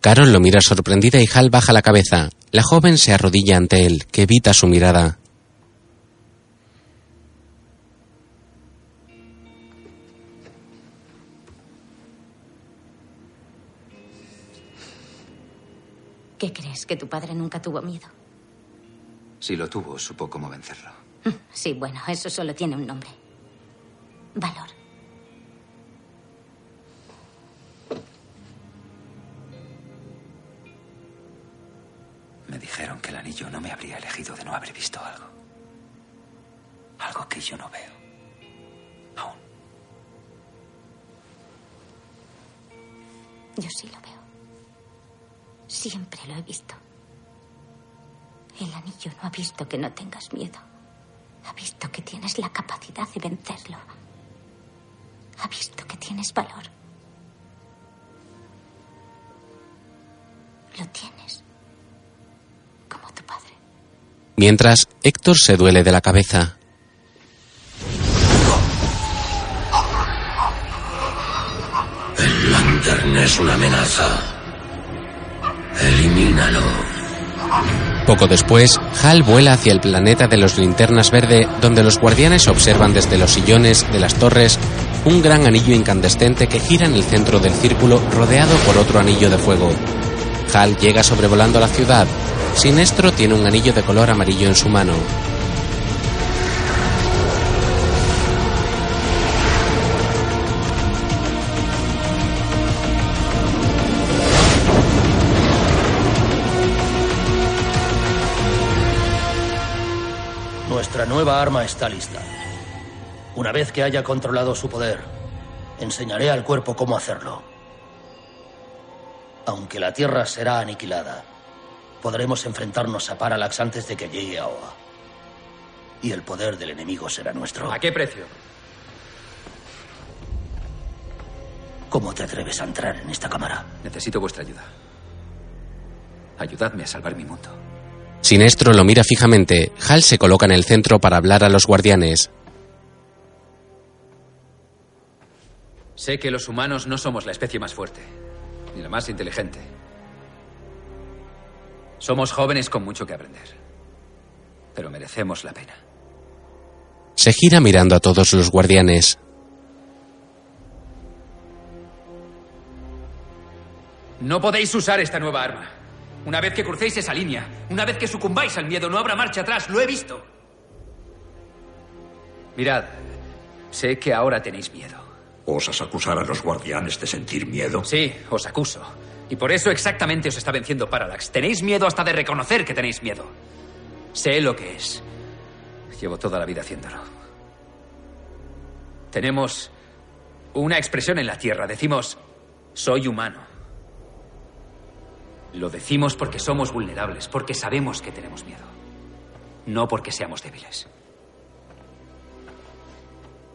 Carol lo mira sorprendida y Hal baja la cabeza. La joven se arrodilla ante él, que evita su mirada. ¿Qué crees? ¿Que tu padre nunca tuvo miedo? Si lo tuvo, supo cómo vencerlo. [LAUGHS] Sí, bueno, eso solo tiene un nombre. Valor. Me dijeron que el anillo no me habría elegido de no haber visto algo. Algo que yo no veo. Yo sí lo veo. Siempre lo he visto. El anillo no ha visto que no tengas miedo. Ha visto que tienes la capacidad de vencerlo. Ha visto que tienes valor. Lo tienes. Como tu padre. Mientras, Héctor se duele de la cabeza. El Lantern es una amenaza. Elimínalo. Poco después, Hal vuela hacia el planeta de los linternas verde, donde los guardianes observan desde los sillones de las torres un gran anillo incandescente que gira en el centro del círculo rodeado por otro anillo de fuego. Hal llega sobrevolando la ciudad. Sinestro tiene un anillo de color amarillo en su mano. Nueva arma está lista. Una vez que haya controlado su poder, enseñaré al cuerpo cómo hacerlo. Aunque la Tierra será aniquilada, podremos enfrentarnos a Parallax antes de que llegue a Oa. Y el poder del enemigo será nuestro. ¿A qué precio? ¿Cómo te atreves a entrar en esta cámara? Necesito vuestra ayuda. Ayudadme a salvar mi mundo. Sinestro lo mira fijamente. Hal se coloca en el centro para hablar a los guardianes. Sé que los humanos no somos la especie más fuerte, ni la más inteligente. Somos jóvenes con mucho que aprender. Pero merecemos la pena. Se gira mirando a todos los guardianes. No podéis usar esta nueva arma. Una vez que crucéis esa línea, una vez que sucumbáis al miedo, no habrá marcha atrás. Lo he visto. Mirad, sé que ahora tenéis miedo. ¿Osas acusar a los guardianes de sentir miedo? Sí, os acuso. Y por eso exactamente os está venciendo Parallax. Tenéis miedo hasta de reconocer que tenéis miedo. Sé lo que es. Llevo toda la vida haciéndolo. Tenemos una expresión en la Tierra. Decimos, soy humano. Lo decimos porque somos vulnerables, porque sabemos que tenemos miedo. No porque seamos débiles.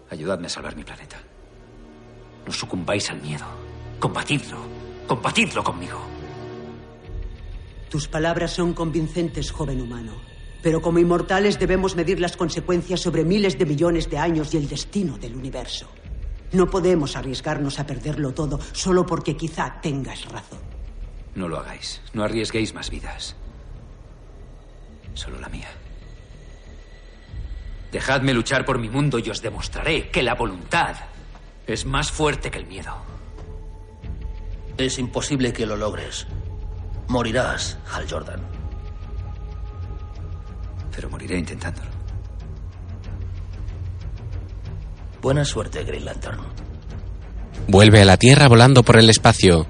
Ayudadme a salvar mi planeta. No sucumbáis al miedo. Combatidlo. Combatidlo conmigo. Tus palabras son convincentes, joven humano. Pero como inmortales debemos medir las consecuencias sobre miles de millones de años y el destino del universo. No podemos arriesgarnos a perderlo todo solo porque quizá tengas razón. No lo hagáis. No arriesguéis más vidas. Solo la mía. Dejadme luchar por mi mundo y os demostraré que la voluntad es más fuerte que el miedo. Es imposible que lo logres. Morirás, Hal Jordan. Pero moriré intentándolo. Buena suerte, Green Lantern. Vuelve a la Tierra volando por el espacio.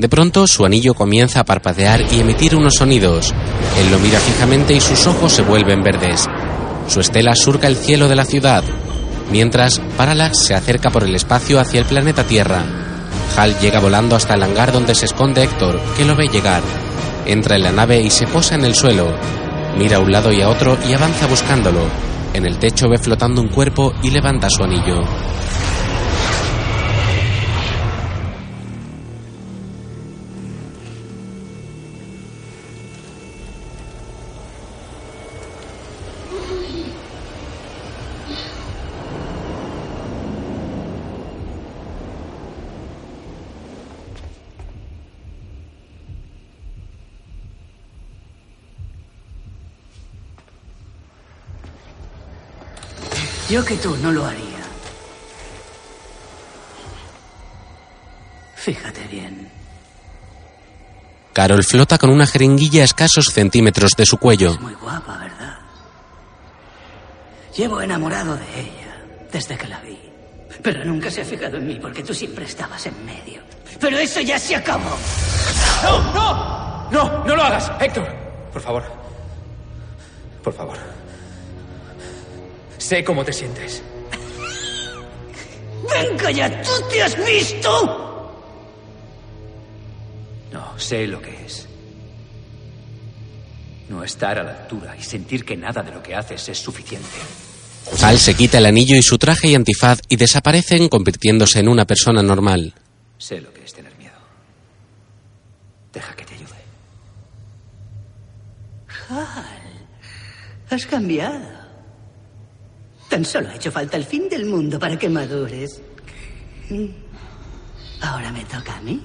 De pronto su anillo comienza a parpadear y emitir unos sonidos. Él lo mira fijamente y sus ojos se vuelven verdes. Su estela surca el cielo de la ciudad. Mientras, Parallax se acerca por el espacio hacia el planeta Tierra. Hal llega volando hasta el hangar donde se esconde Héctor, que lo ve llegar. Entra en la nave y se posa en el suelo. Mira a un lado y a otro y avanza buscándolo. En el techo ve flotando un cuerpo y levanta su anillo. Yo que tú no lo haría. Fíjate bien. Carol flota con una jeringuilla a escasos centímetros de su cuello. Muy guapa, ¿verdad? Llevo enamorado de ella desde que la vi. Pero nunca se ha fijado en mí porque tú siempre estabas en medio. Pero eso ya se acabó. ¡No, no! ¡No, no lo hagas! Héctor, por favor. Por favor. Sé cómo te sientes. [LAUGHS] ¡Venga ya! ¿Tú te has visto? No, sé lo que es. No estar a la altura y sentir que nada de lo que haces es suficiente. Hal se quita el anillo y su traje y antifaz y desaparecen convirtiéndose en una persona normal. Sé lo que es tener miedo. Deja que te ayude. Hal, has cambiado. Tan solo ha hecho falta el fin del mundo para que madures. Ahora me toca a mí.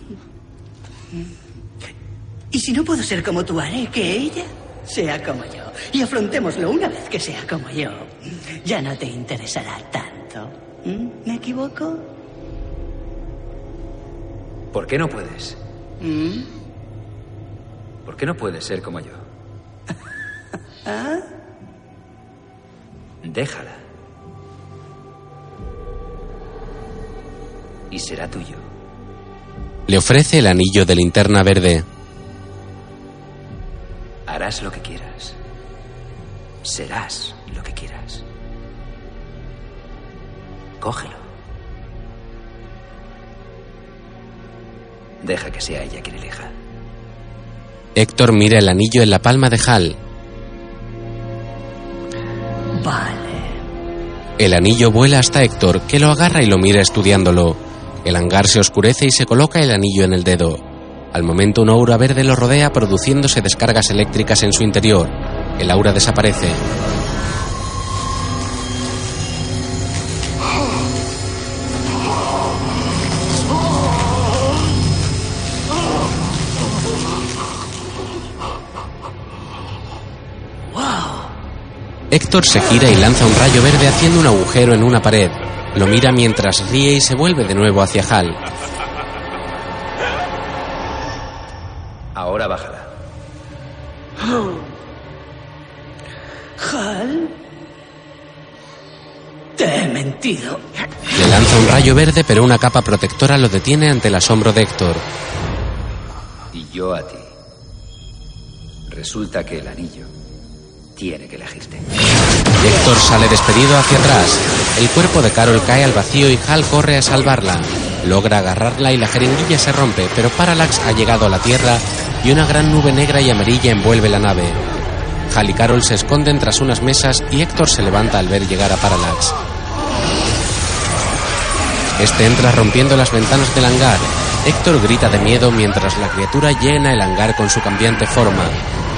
Y si no puedo ser como tú, haré que ella sea como yo. Y afrontémoslo una vez que sea como yo. Ya no te interesará tanto. ¿Me equivoco? ¿Por qué no puedes? ¿Mm? ¿Por qué no puedes ser como yo? [LAUGHS] ¿Ah? Déjala. Y será tuyo. Le ofrece el anillo de linterna verde. Harás lo que quieras. Serás lo que quieras. Cógelo. Deja que sea ella quien elija. Héctor mira el anillo en la palma de Hal. Vale. El anillo vuela hasta Héctor, que lo agarra y lo mira estudiándolo. El hangar se oscurece y se coloca el anillo en el dedo. Al momento un aura verde lo rodea produciéndose descargas eléctricas en su interior. El aura desaparece. Héctor se gira y lanza un rayo verde haciendo un agujero en una pared. Lo mira mientras ríe y se vuelve de nuevo hacia Hal. Ahora bájala. [GASPS] Hal. Te he mentido. Le lanza un rayo verde, pero una capa protectora lo detiene ante el asombro de Héctor. Y yo a ti. Resulta que el anillo tiene que. Héctor sale despedido hacia atrás. El cuerpo de Carol cae al vacío y Hal corre a salvarla. Logra agarrarla y la jeringuilla se rompe, pero Parallax ha llegado a la Tierra y una gran nube negra y amarilla envuelve la nave. Hal y Carol se esconden tras unas mesas y Héctor se levanta al ver llegar a Parallax. Este entra rompiendo las ventanas del hangar. Héctor grita de miedo mientras la criatura llena el hangar con su cambiante forma.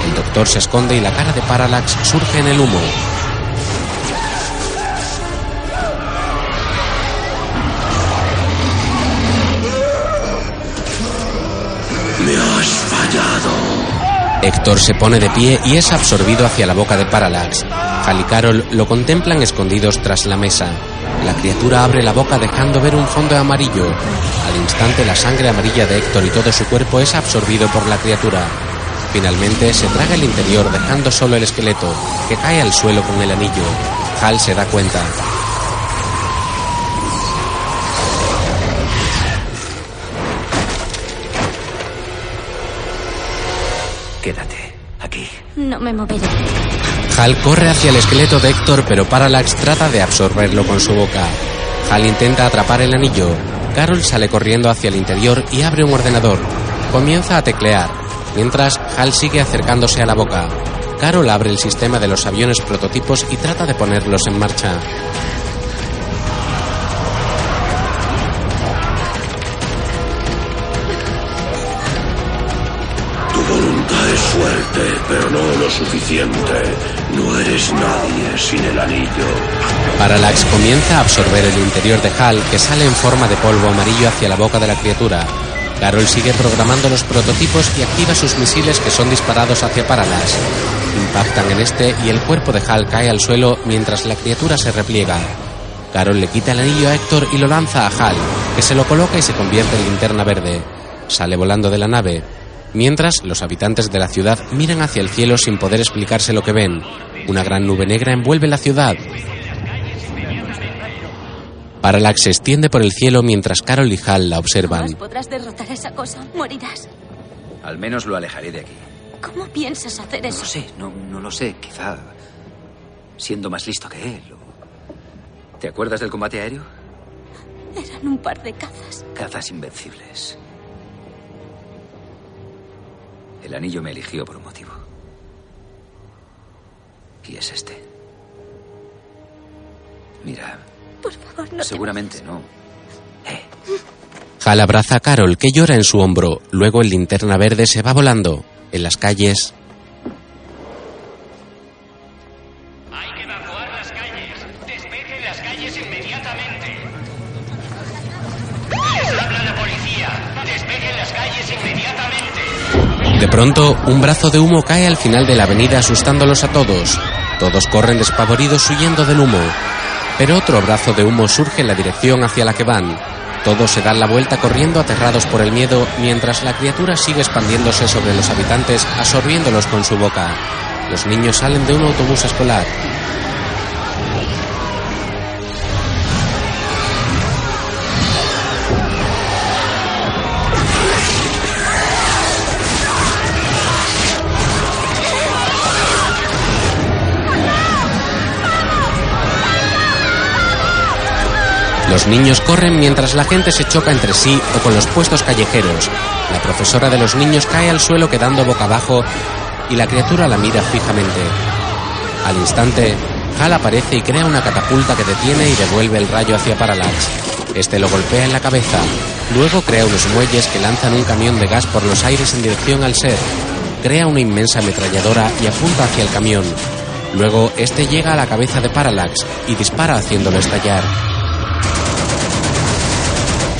El doctor se esconde y la cara de Parallax surge en el humo. Me has fallado. Héctor se pone de pie y es absorbido hacia la boca de Parallax. Hal y Carol lo contemplan escondidos tras la mesa. La criatura abre la boca dejando ver un fondo amarillo. Al instante la sangre amarilla de Héctor y todo su cuerpo es absorbido por la criatura. Finalmente se traga el interior dejando solo el esqueleto, que cae al suelo con el anillo. Hal se da cuenta. Quédate aquí. No me moveré. Hal corre hacia el esqueleto de Héctor, pero Parallax trata de absorberlo con su boca. Hal intenta atrapar el anillo. Carol sale corriendo hacia el interior y abre un ordenador. Comienza a teclear, mientras Hal sigue acercándose a la boca. Carol abre el sistema de los aviones prototipos y trata de ponerlos en marcha. Tu voluntad es fuerte, pero no lo suficiente. No eres nadie sin el anillo. Parallax comienza a absorber el interior de Hal, que sale en forma de polvo amarillo hacia la boca de la criatura. Carol sigue programando los prototipos y activa sus misiles que son disparados hacia Parallax. Impactan en este y el cuerpo de Hal cae al suelo mientras la criatura se repliega. Carol le quita el anillo a Héctor y lo lanza a Hal, que se lo coloca y se convierte en linterna verde. Sale volando de la nave. Mientras, los habitantes de la ciudad miran hacia el cielo sin poder explicarse lo que ven. Una gran nube negra envuelve la ciudad. Parallax se extiende por el cielo mientras Carol y Hal la observan. Jamás podrás derrotar a esa cosa. Morirás. Al menos lo alejaré de aquí. ¿Cómo piensas hacer No eso? lo sé, no, no lo sé. Quizá siendo más listo que él. o- ¿Te acuerdas del combate aéreo? Eran un par de cazas. Cazas invencibles. El anillo me eligió por un motivo. Y es este. Mira, Por favor, no te seguramente no. Hal abraza a Carol, que llora en su hombro. Luego el linterna verde se va volando. En las calles, Despejen las calles inmediatamente. Les habla la policía. Despejen las calles inmediatamente. De pronto, un brazo de humo cae al final de la avenida asustándolos a todos. Todos corren despavoridos huyendo del humo. Pero otro brazo de humo surge en la dirección hacia la que van. Todos se dan la vuelta corriendo aterrados por el miedo mientras la criatura sigue expandiéndose sobre los habitantes, absorbiéndolos con su boca. Los niños salen de un autobús escolar. Los niños corren mientras la gente se choca entre sí o con los puestos callejeros. La profesora de los niños cae al suelo quedando boca abajo y la criatura la mira fijamente. Al instante, Hal aparece y crea una catapulta que detiene y devuelve el rayo hacia Parallax. Este lo golpea en la cabeza. Luego crea unos muelles que lanzan un camión de gas por los aires en dirección al ser. Crea una inmensa ametralladora y apunta hacia el camión. Luego, este llega a la cabeza de Parallax y dispara haciéndolo estallar.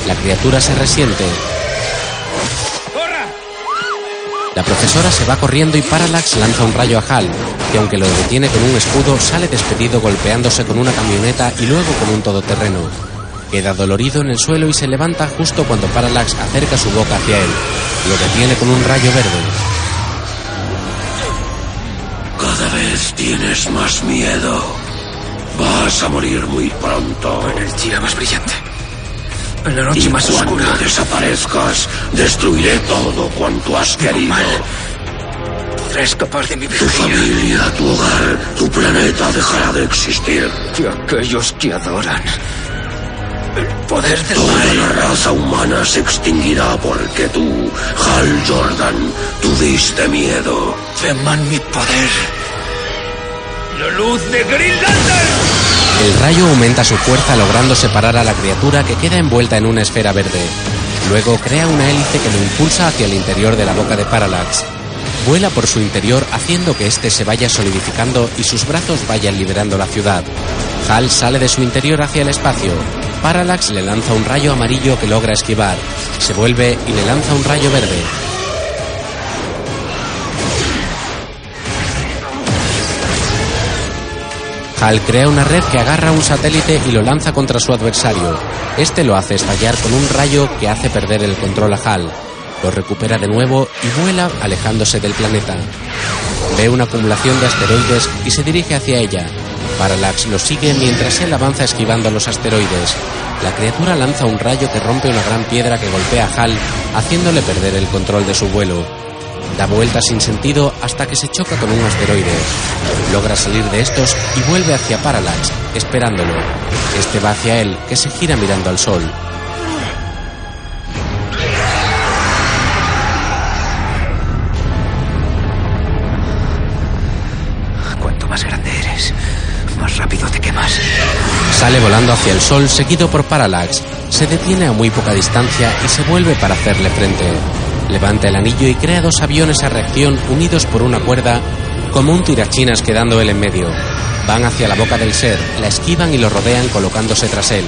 La criatura se resiente. La profesora se va corriendo y Parallax lanza un rayo a Hal, que aunque lo detiene con un escudo, sale despedido golpeándose con una camioneta y luego con un todoterreno. Queda dolorido en el suelo y se levanta justo cuando Parallax acerca su boca hacia él. Lo detiene con un rayo verde. Cada vez tienes más miedo. Vas a morir muy pronto. En el día más brillante. En la noche más oscura. Cuando desaparezcas, destruiré todo cuanto has querido. Podré escapar de mi Tu familia, tu hogar, tu planeta dejará de existir. Y aquellos que adoran el poder del Toda la raza humana se extinguirá porque tú, Hal Jordan, tuviste miedo. Teman mi poder. ¡La luz de Green Lantern! El rayo aumenta su fuerza logrando separar a la criatura que queda envuelta en una esfera verde. Luego crea una hélice que lo impulsa hacia el interior de la boca de Parallax. Vuela por su interior haciendo que éste se vaya solidificando y sus brazos vayan liberando la ciudad. Hal sale de su interior hacia el espacio. Parallax le lanza un rayo amarillo que logra esquivar. Se vuelve y le lanza un rayo verde. Hal crea una red que agarra un satélite y lo lanza contra su adversario. Este lo hace estallar con un rayo que hace perder el control a Hal. Lo recupera de nuevo y vuela alejándose del planeta. Ve una acumulación de asteroides y se dirige hacia ella. Parallax lo sigue mientras él avanza esquivando los asteroides. La criatura lanza un rayo que rompe una gran piedra que golpea a Hal, haciéndole perder el control de su vuelo. Da vueltas sin sentido hasta que se choca con un asteroide. Logra salir de estos y vuelve hacia Parallax, esperándolo. Este va hacia él, que se gira mirando al sol. más rápido te quemas. Sale volando hacia el sol seguido por Parallax. Se detiene a muy poca distancia y se vuelve para hacerle frente. Levanta el anillo y crea dos aviones a reacción unidos por una cuerda como un tirachinas quedando él en medio. Van hacia la boca del ser, la esquivan y lo rodean colocándose tras él.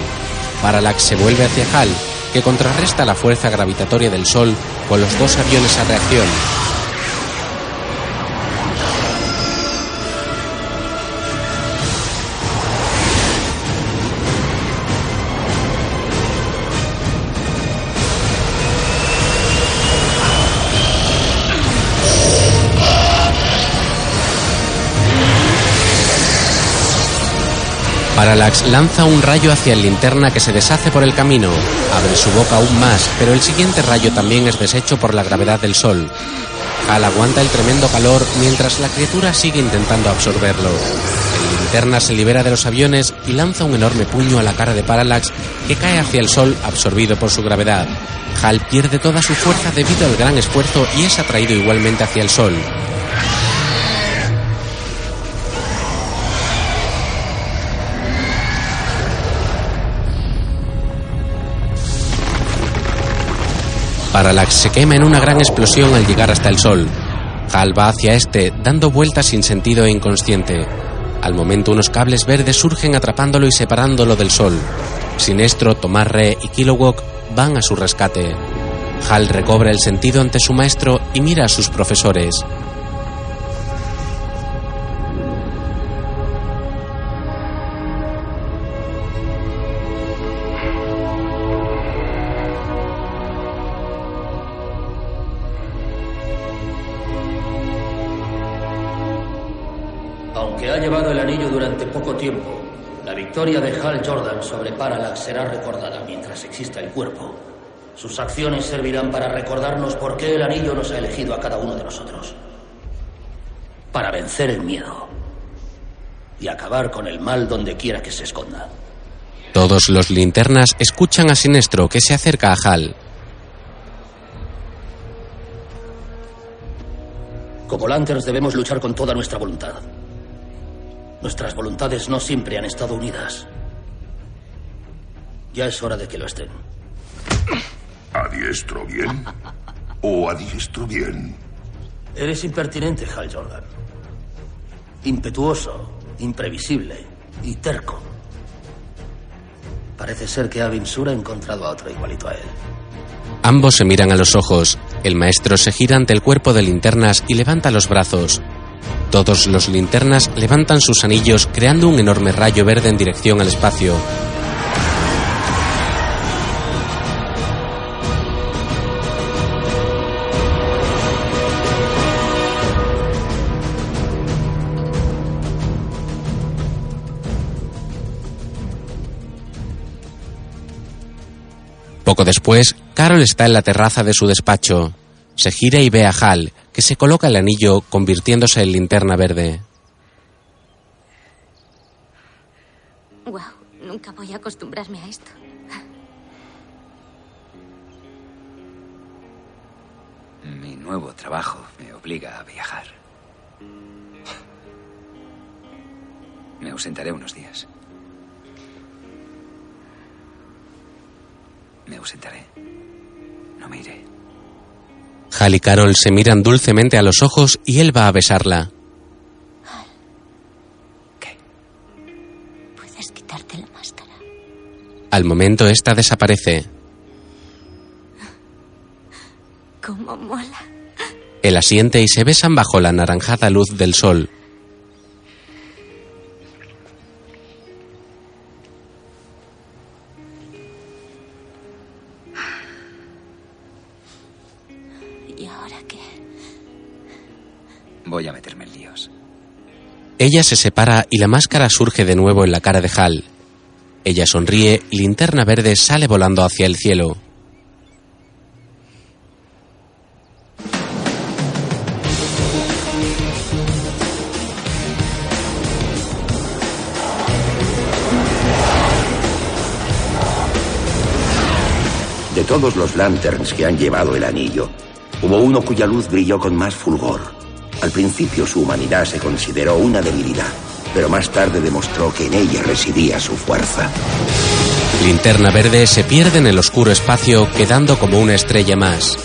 Parallax se vuelve hacia Hal, que contrarresta la fuerza gravitatoria del Sol con los dos aviones a reacción. Parallax lanza un rayo hacia el linterna que se deshace por el camino. Abre su boca aún más, pero el siguiente rayo también es deshecho por la gravedad del sol. Hal aguanta el tremendo calor mientras la criatura sigue intentando absorberlo. El linterna se libera de los aviones y lanza un enorme puño a la cara de Parallax que cae hacia el sol absorbido por su gravedad. Hal pierde toda su fuerza debido al gran esfuerzo y es atraído igualmente hacia el sol. Parallax se quema en una gran explosión al llegar hasta el sol. Hal va hacia este, dando vueltas sin sentido e inconsciente. Al momento unos cables verdes surgen atrapándolo y separándolo del sol. Sinestro, Tomarre y Kilowog van a su rescate. Hal recobra el sentido ante su maestro y mira a sus profesores. Será recordada mientras exista el cuerpo. Sus acciones servirán para recordarnos por qué el anillo nos ha elegido a cada uno de nosotros. Para vencer el miedo y acabar con el mal donde quiera que se esconda. Todos los linternas escuchan a Sinestro que se acerca a Hal. Como Lanterns debemos luchar con toda nuestra voluntad. Nuestras voluntades no siempre han estado unidas. Ya es hora de que lo estén. ¿Adiestro bien? ¿O adiestro bien? Eres impertinente, Hal Jordan. Impetuoso, imprevisible y terco. Parece ser que Abin Sur ha encontrado a otro igualito a él. Ambos se miran a los ojos. El maestro se gira ante el cuerpo de linternas y levanta los brazos. Todos los linternas levantan sus anillos creando un enorme rayo verde en dirección al espacio. Después, Carol está en la terraza de su despacho. Se gira y ve a Hal, que se coloca el anillo convirtiéndose en linterna verde. Wow, nunca voy a acostumbrarme a esto. Mi nuevo trabajo me obliga a viajar. Me ausentaré unos días. Me ausentaré. No me iré. Hal y Carol se miran dulcemente a los ojos y él va a besarla. Puedes quitarte la máscara. Al momento esta desaparece. ¿Cómo mola? Él asiente y se besan bajo la anaranjada luz del sol. Voy a meterme en líos. Ella se separa y la máscara surge de nuevo en la cara de Hal. Ella sonríe y linterna verde sale volando hacia el cielo. De todos los lanterns que han llevado el anillo, hubo uno cuya luz brilló con más fulgor. Al principio su humanidad se consideró una debilidad, pero más tarde demostró que en ella residía su fuerza. Linterna verde se pierde en el oscuro espacio quedando como una estrella más.